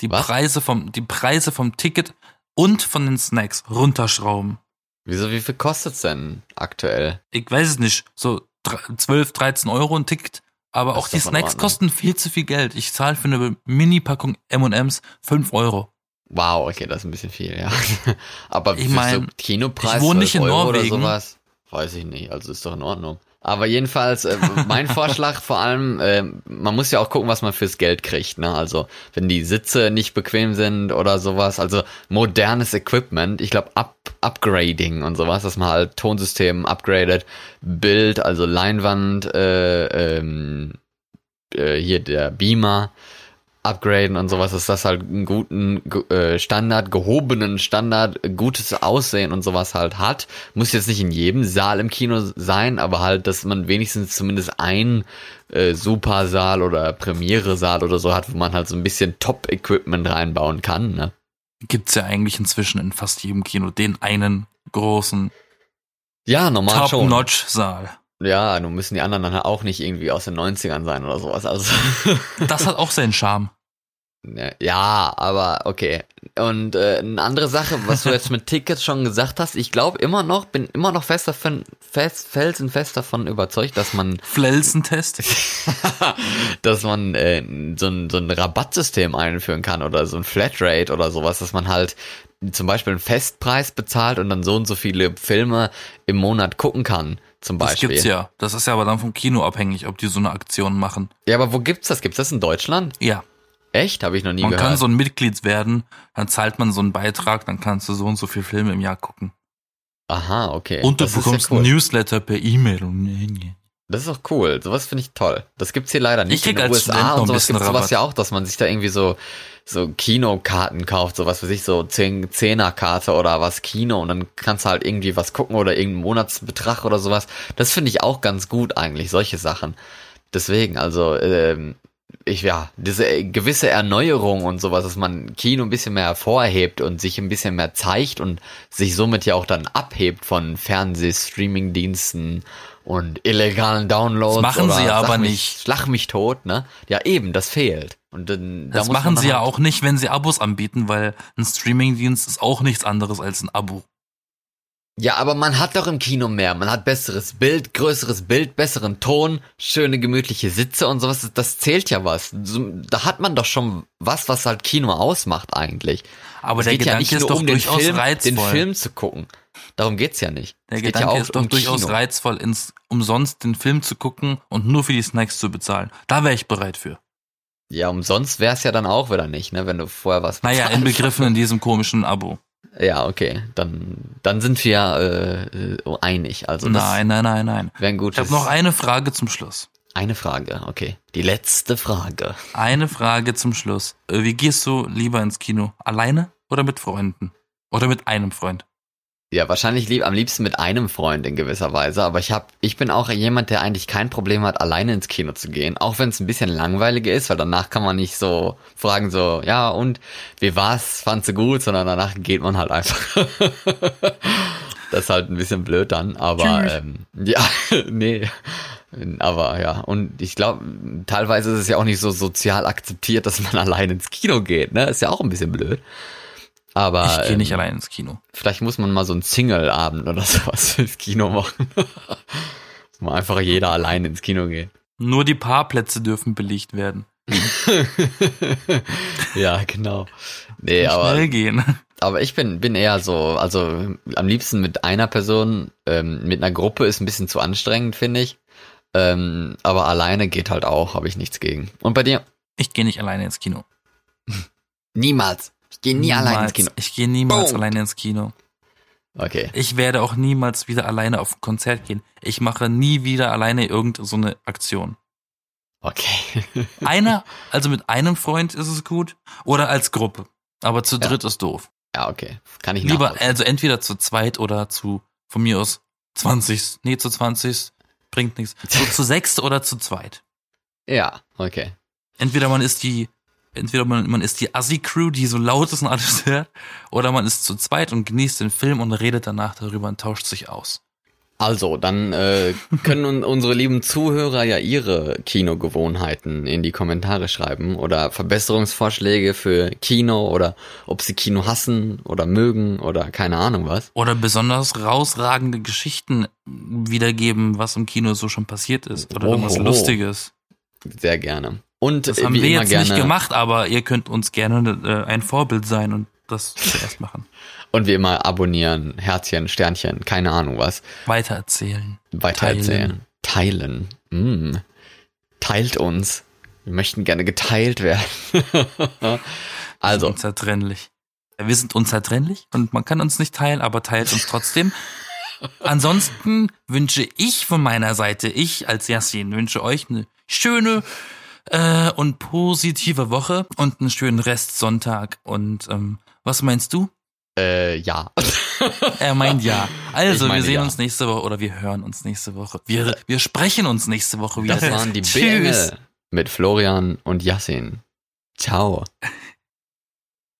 Die Was? Preise vom, die Preise vom Ticket und von den Snacks runterschrauben. Wieso, wie viel kostet's denn aktuell? Ich weiß es nicht, so dr- 12, 13 Euro ein Ticket. Aber Das auch die Snacks kosten viel zu viel Geld. Ich zahle für eine Mini-Packung M&M's 5 Euro. Wow, okay, das ist ein bisschen viel, ja. Aber Ich für mein, so Kinopreis ich wohne nicht 12 in Euro Norwegen. weiß ich nicht. Also ist doch in Ordnung. Aber jedenfalls, äh, mein Vorschlag vor allem, äh, man muss ja auch gucken, was man fürs Geld kriegt. Ne? Also wenn die Sitze nicht bequem sind oder sowas, also modernes Equipment, ich glaube Up Upgrading und sowas, dass man halt Tonsystem upgradet, Bild, also Leinwand, äh, ähm, äh, hier der Beamer, upgraden und sowas, dass das halt einen guten äh, Standard, gehobenen Standard, gutes Aussehen und sowas halt hat. Muss jetzt nicht in jedem Saal im Kino sein, aber halt, dass man wenigstens zumindest ein äh, Supersaal oder Premiere-Saal oder so hat, wo man halt so ein bisschen Top-Equipment reinbauen kann. Ne? Gibt's ja eigentlich inzwischen in fast jedem Kino den einen großen ja, normal Top-Notch-Saal. Ja, nun müssen die anderen dann auch nicht irgendwie aus den 90ern sein oder sowas. Also. das hat auch seinen Charme. Ja, aber okay. Und äh, eine andere Sache, was du jetzt mit Tickets schon gesagt hast, ich glaube immer noch, bin immer noch fest davon, fest, felsenfest davon überzeugt, dass man Flelsentest, dass man äh, so, ein, so ein Rabattsystem einführen kann oder so ein Flatrate oder sowas, dass man halt zum Beispiel einen Festpreis bezahlt und dann so und so viele Filme im Monat gucken kann zum Beispiel. Das gibt's ja. Das ist ja aber dann vom Kino abhängig, ob die so eine Aktion machen. Ja, aber wo gibt's das? Gibt's das in Deutschland? Ja. Echt? Habe ich noch nie man gehört. Man kann so ein Mitglied werden, dann zahlt man so einen Beitrag, dann kannst du so und so viele Filme im Jahr gucken. Aha, okay. Und du das bekommst ja cool. ein Newsletter per E-Mail. Das ist auch cool. Sowas finde ich toll. Das gibt's hier leider nicht. Ich in den USA und sowas gibt's sowas ja auch, dass man sich da irgendwie so so Kinokarten kauft, sowas für sich so zehn Zehnerkarte oder was Kino und dann kannst du halt irgendwie was gucken oder irgendeinen Monatsbetrag oder sowas. Das finde ich auch ganz gut eigentlich solche Sachen. Deswegen also ähm, ich ja, diese gewisse Erneuerung und sowas, dass man Kino ein bisschen mehr hervorhebt und sich ein bisschen mehr zeigt und sich somit ja auch dann abhebt von Fernseh-Streaming-Diensten und illegalen Downloads. Das machen sie aber mich, nicht. Schlag mich tot, ne? Ja, eben, das fehlt. Und dann, das da machen sie ja auch nicht, wenn sie Abos anbieten, weil ein Streaming-Dienst ist auch nichts anderes als ein Abo. Ja, aber man hat doch im Kino mehr. Man hat besseres Bild, größeres Bild, besseren Ton, schöne gemütliche Sitze und sowas. Das zählt ja was. Da hat man doch schon was, was halt Kino ausmacht eigentlich. Aber es der Gedanke ja nicht ist nur doch um durchaus Film, reizvoll. den Film zu gucken. Darum geht's ja nicht. Der es Gedanke ja ist doch um durchaus Kino. reizvoll, ins, umsonst den Film zu gucken und nur für die Snacks zu bezahlen. Da wäre ich bereit für. Ja, umsonst wär's ja dann auch wieder nicht, ne, wenn du vorher was Naja, inbegriffen in diesem komischen Abo. Ja, okay. Dann, dann sind wir äh, einig. Also nein, nein, nein, nein. Wäre ein gutes. Ich habe noch eine Frage zum Schluss. Eine Frage, okay. Die letzte Frage. Eine Frage zum Schluss. Äh, wie gehst du lieber ins Kino? Alleine oder mit Freunden? Oder mit einem Freund? Ja, wahrscheinlich lieb, am liebsten mit einem Freund in gewisser Weise, aber ich hab, ich bin auch jemand, der eigentlich kein Problem hat, alleine ins Kino zu gehen, auch wenn es ein bisschen langweiliger ist, weil danach kann man nicht so fragen so, ja und wie war's, fandst du gut, sondern danach geht man halt einfach. das ist halt ein bisschen blöd dann, aber ähm, ja, nee. Aber ja, und ich glaube, teilweise ist es ja auch nicht so sozial akzeptiert, dass man allein ins Kino geht, ne? Ist ja auch ein bisschen blöd. Aber ich gehe nicht ähm, allein ins Kino. Vielleicht muss man mal so einen Single-Abend oder sowas ins Kino machen. Dass man einfach jeder allein ins Kino geht. Nur die Paarplätze dürfen belegt werden. ja, genau. Nee, aber, schnell gehen. Aber ich bin, bin eher so, also am liebsten mit einer Person, ähm, mit einer Gruppe ist ein bisschen zu anstrengend, finde ich. Ähm, aber alleine geht halt auch, habe ich nichts gegen. Und bei dir? Ich gehe nicht alleine ins Kino. Niemals. Ich gehe nie niemals, allein ins Kino. Ich gehe niemals Boom. alleine ins Kino. Okay. Ich werde auch niemals wieder alleine auf ein Konzert gehen. Ich mache nie wieder alleine irgendeine so eine Aktion. Okay. Einer, also mit einem Freund ist es gut oder als Gruppe. Aber zu dritt ja. ist doof. Ja, okay. Kann ich Lieber, also entweder zu zweit oder zu, von mir aus, 20. Nee, zu 20. Bringt nichts. So zu sechst oder zu zweit. Ja, okay. Entweder man ist die entweder man, man ist die Assi-Crew, die so laut ist und alles hört, oder man ist zu zweit und genießt den Film und redet danach darüber und tauscht sich aus. Also, dann äh, können unsere lieben Zuhörer ja ihre Kinogewohnheiten in die Kommentare schreiben oder Verbesserungsvorschläge für Kino oder ob sie Kino hassen oder mögen oder keine Ahnung was. Oder besonders rausragende Geschichten wiedergeben, was im Kino so schon passiert ist oder oh, irgendwas oh, Lustiges. Sehr gerne. Und das haben wir jetzt gerne, nicht gemacht, aber ihr könnt uns gerne äh, ein Vorbild sein und das zuerst machen. Und wie immer abonnieren, Herzchen, Sternchen, keine Ahnung was. Weitererzählen. Weitererzählen. Teilen. Teilen. Mm. Teilt uns. Wir möchten gerne geteilt werden. also. Unzertrennlich. Wir sind unzertrennlich und man kann uns nicht teilen, aber teilt uns trotzdem. Ansonsten wünsche ich von meiner Seite, ich als Yassin, wünsche euch eine schöne äh, und positive Woche und einen schönen Restsonntag. Und ähm, was meinst du? Äh, ja. Er meint ja. Also, meine wir sehen ja. uns nächste Woche oder wir hören uns nächste Woche. Wir, wir sprechen uns nächste Woche wieder. Das waren die Tschüss. Bengel mit Florian und Yassin. Ciao.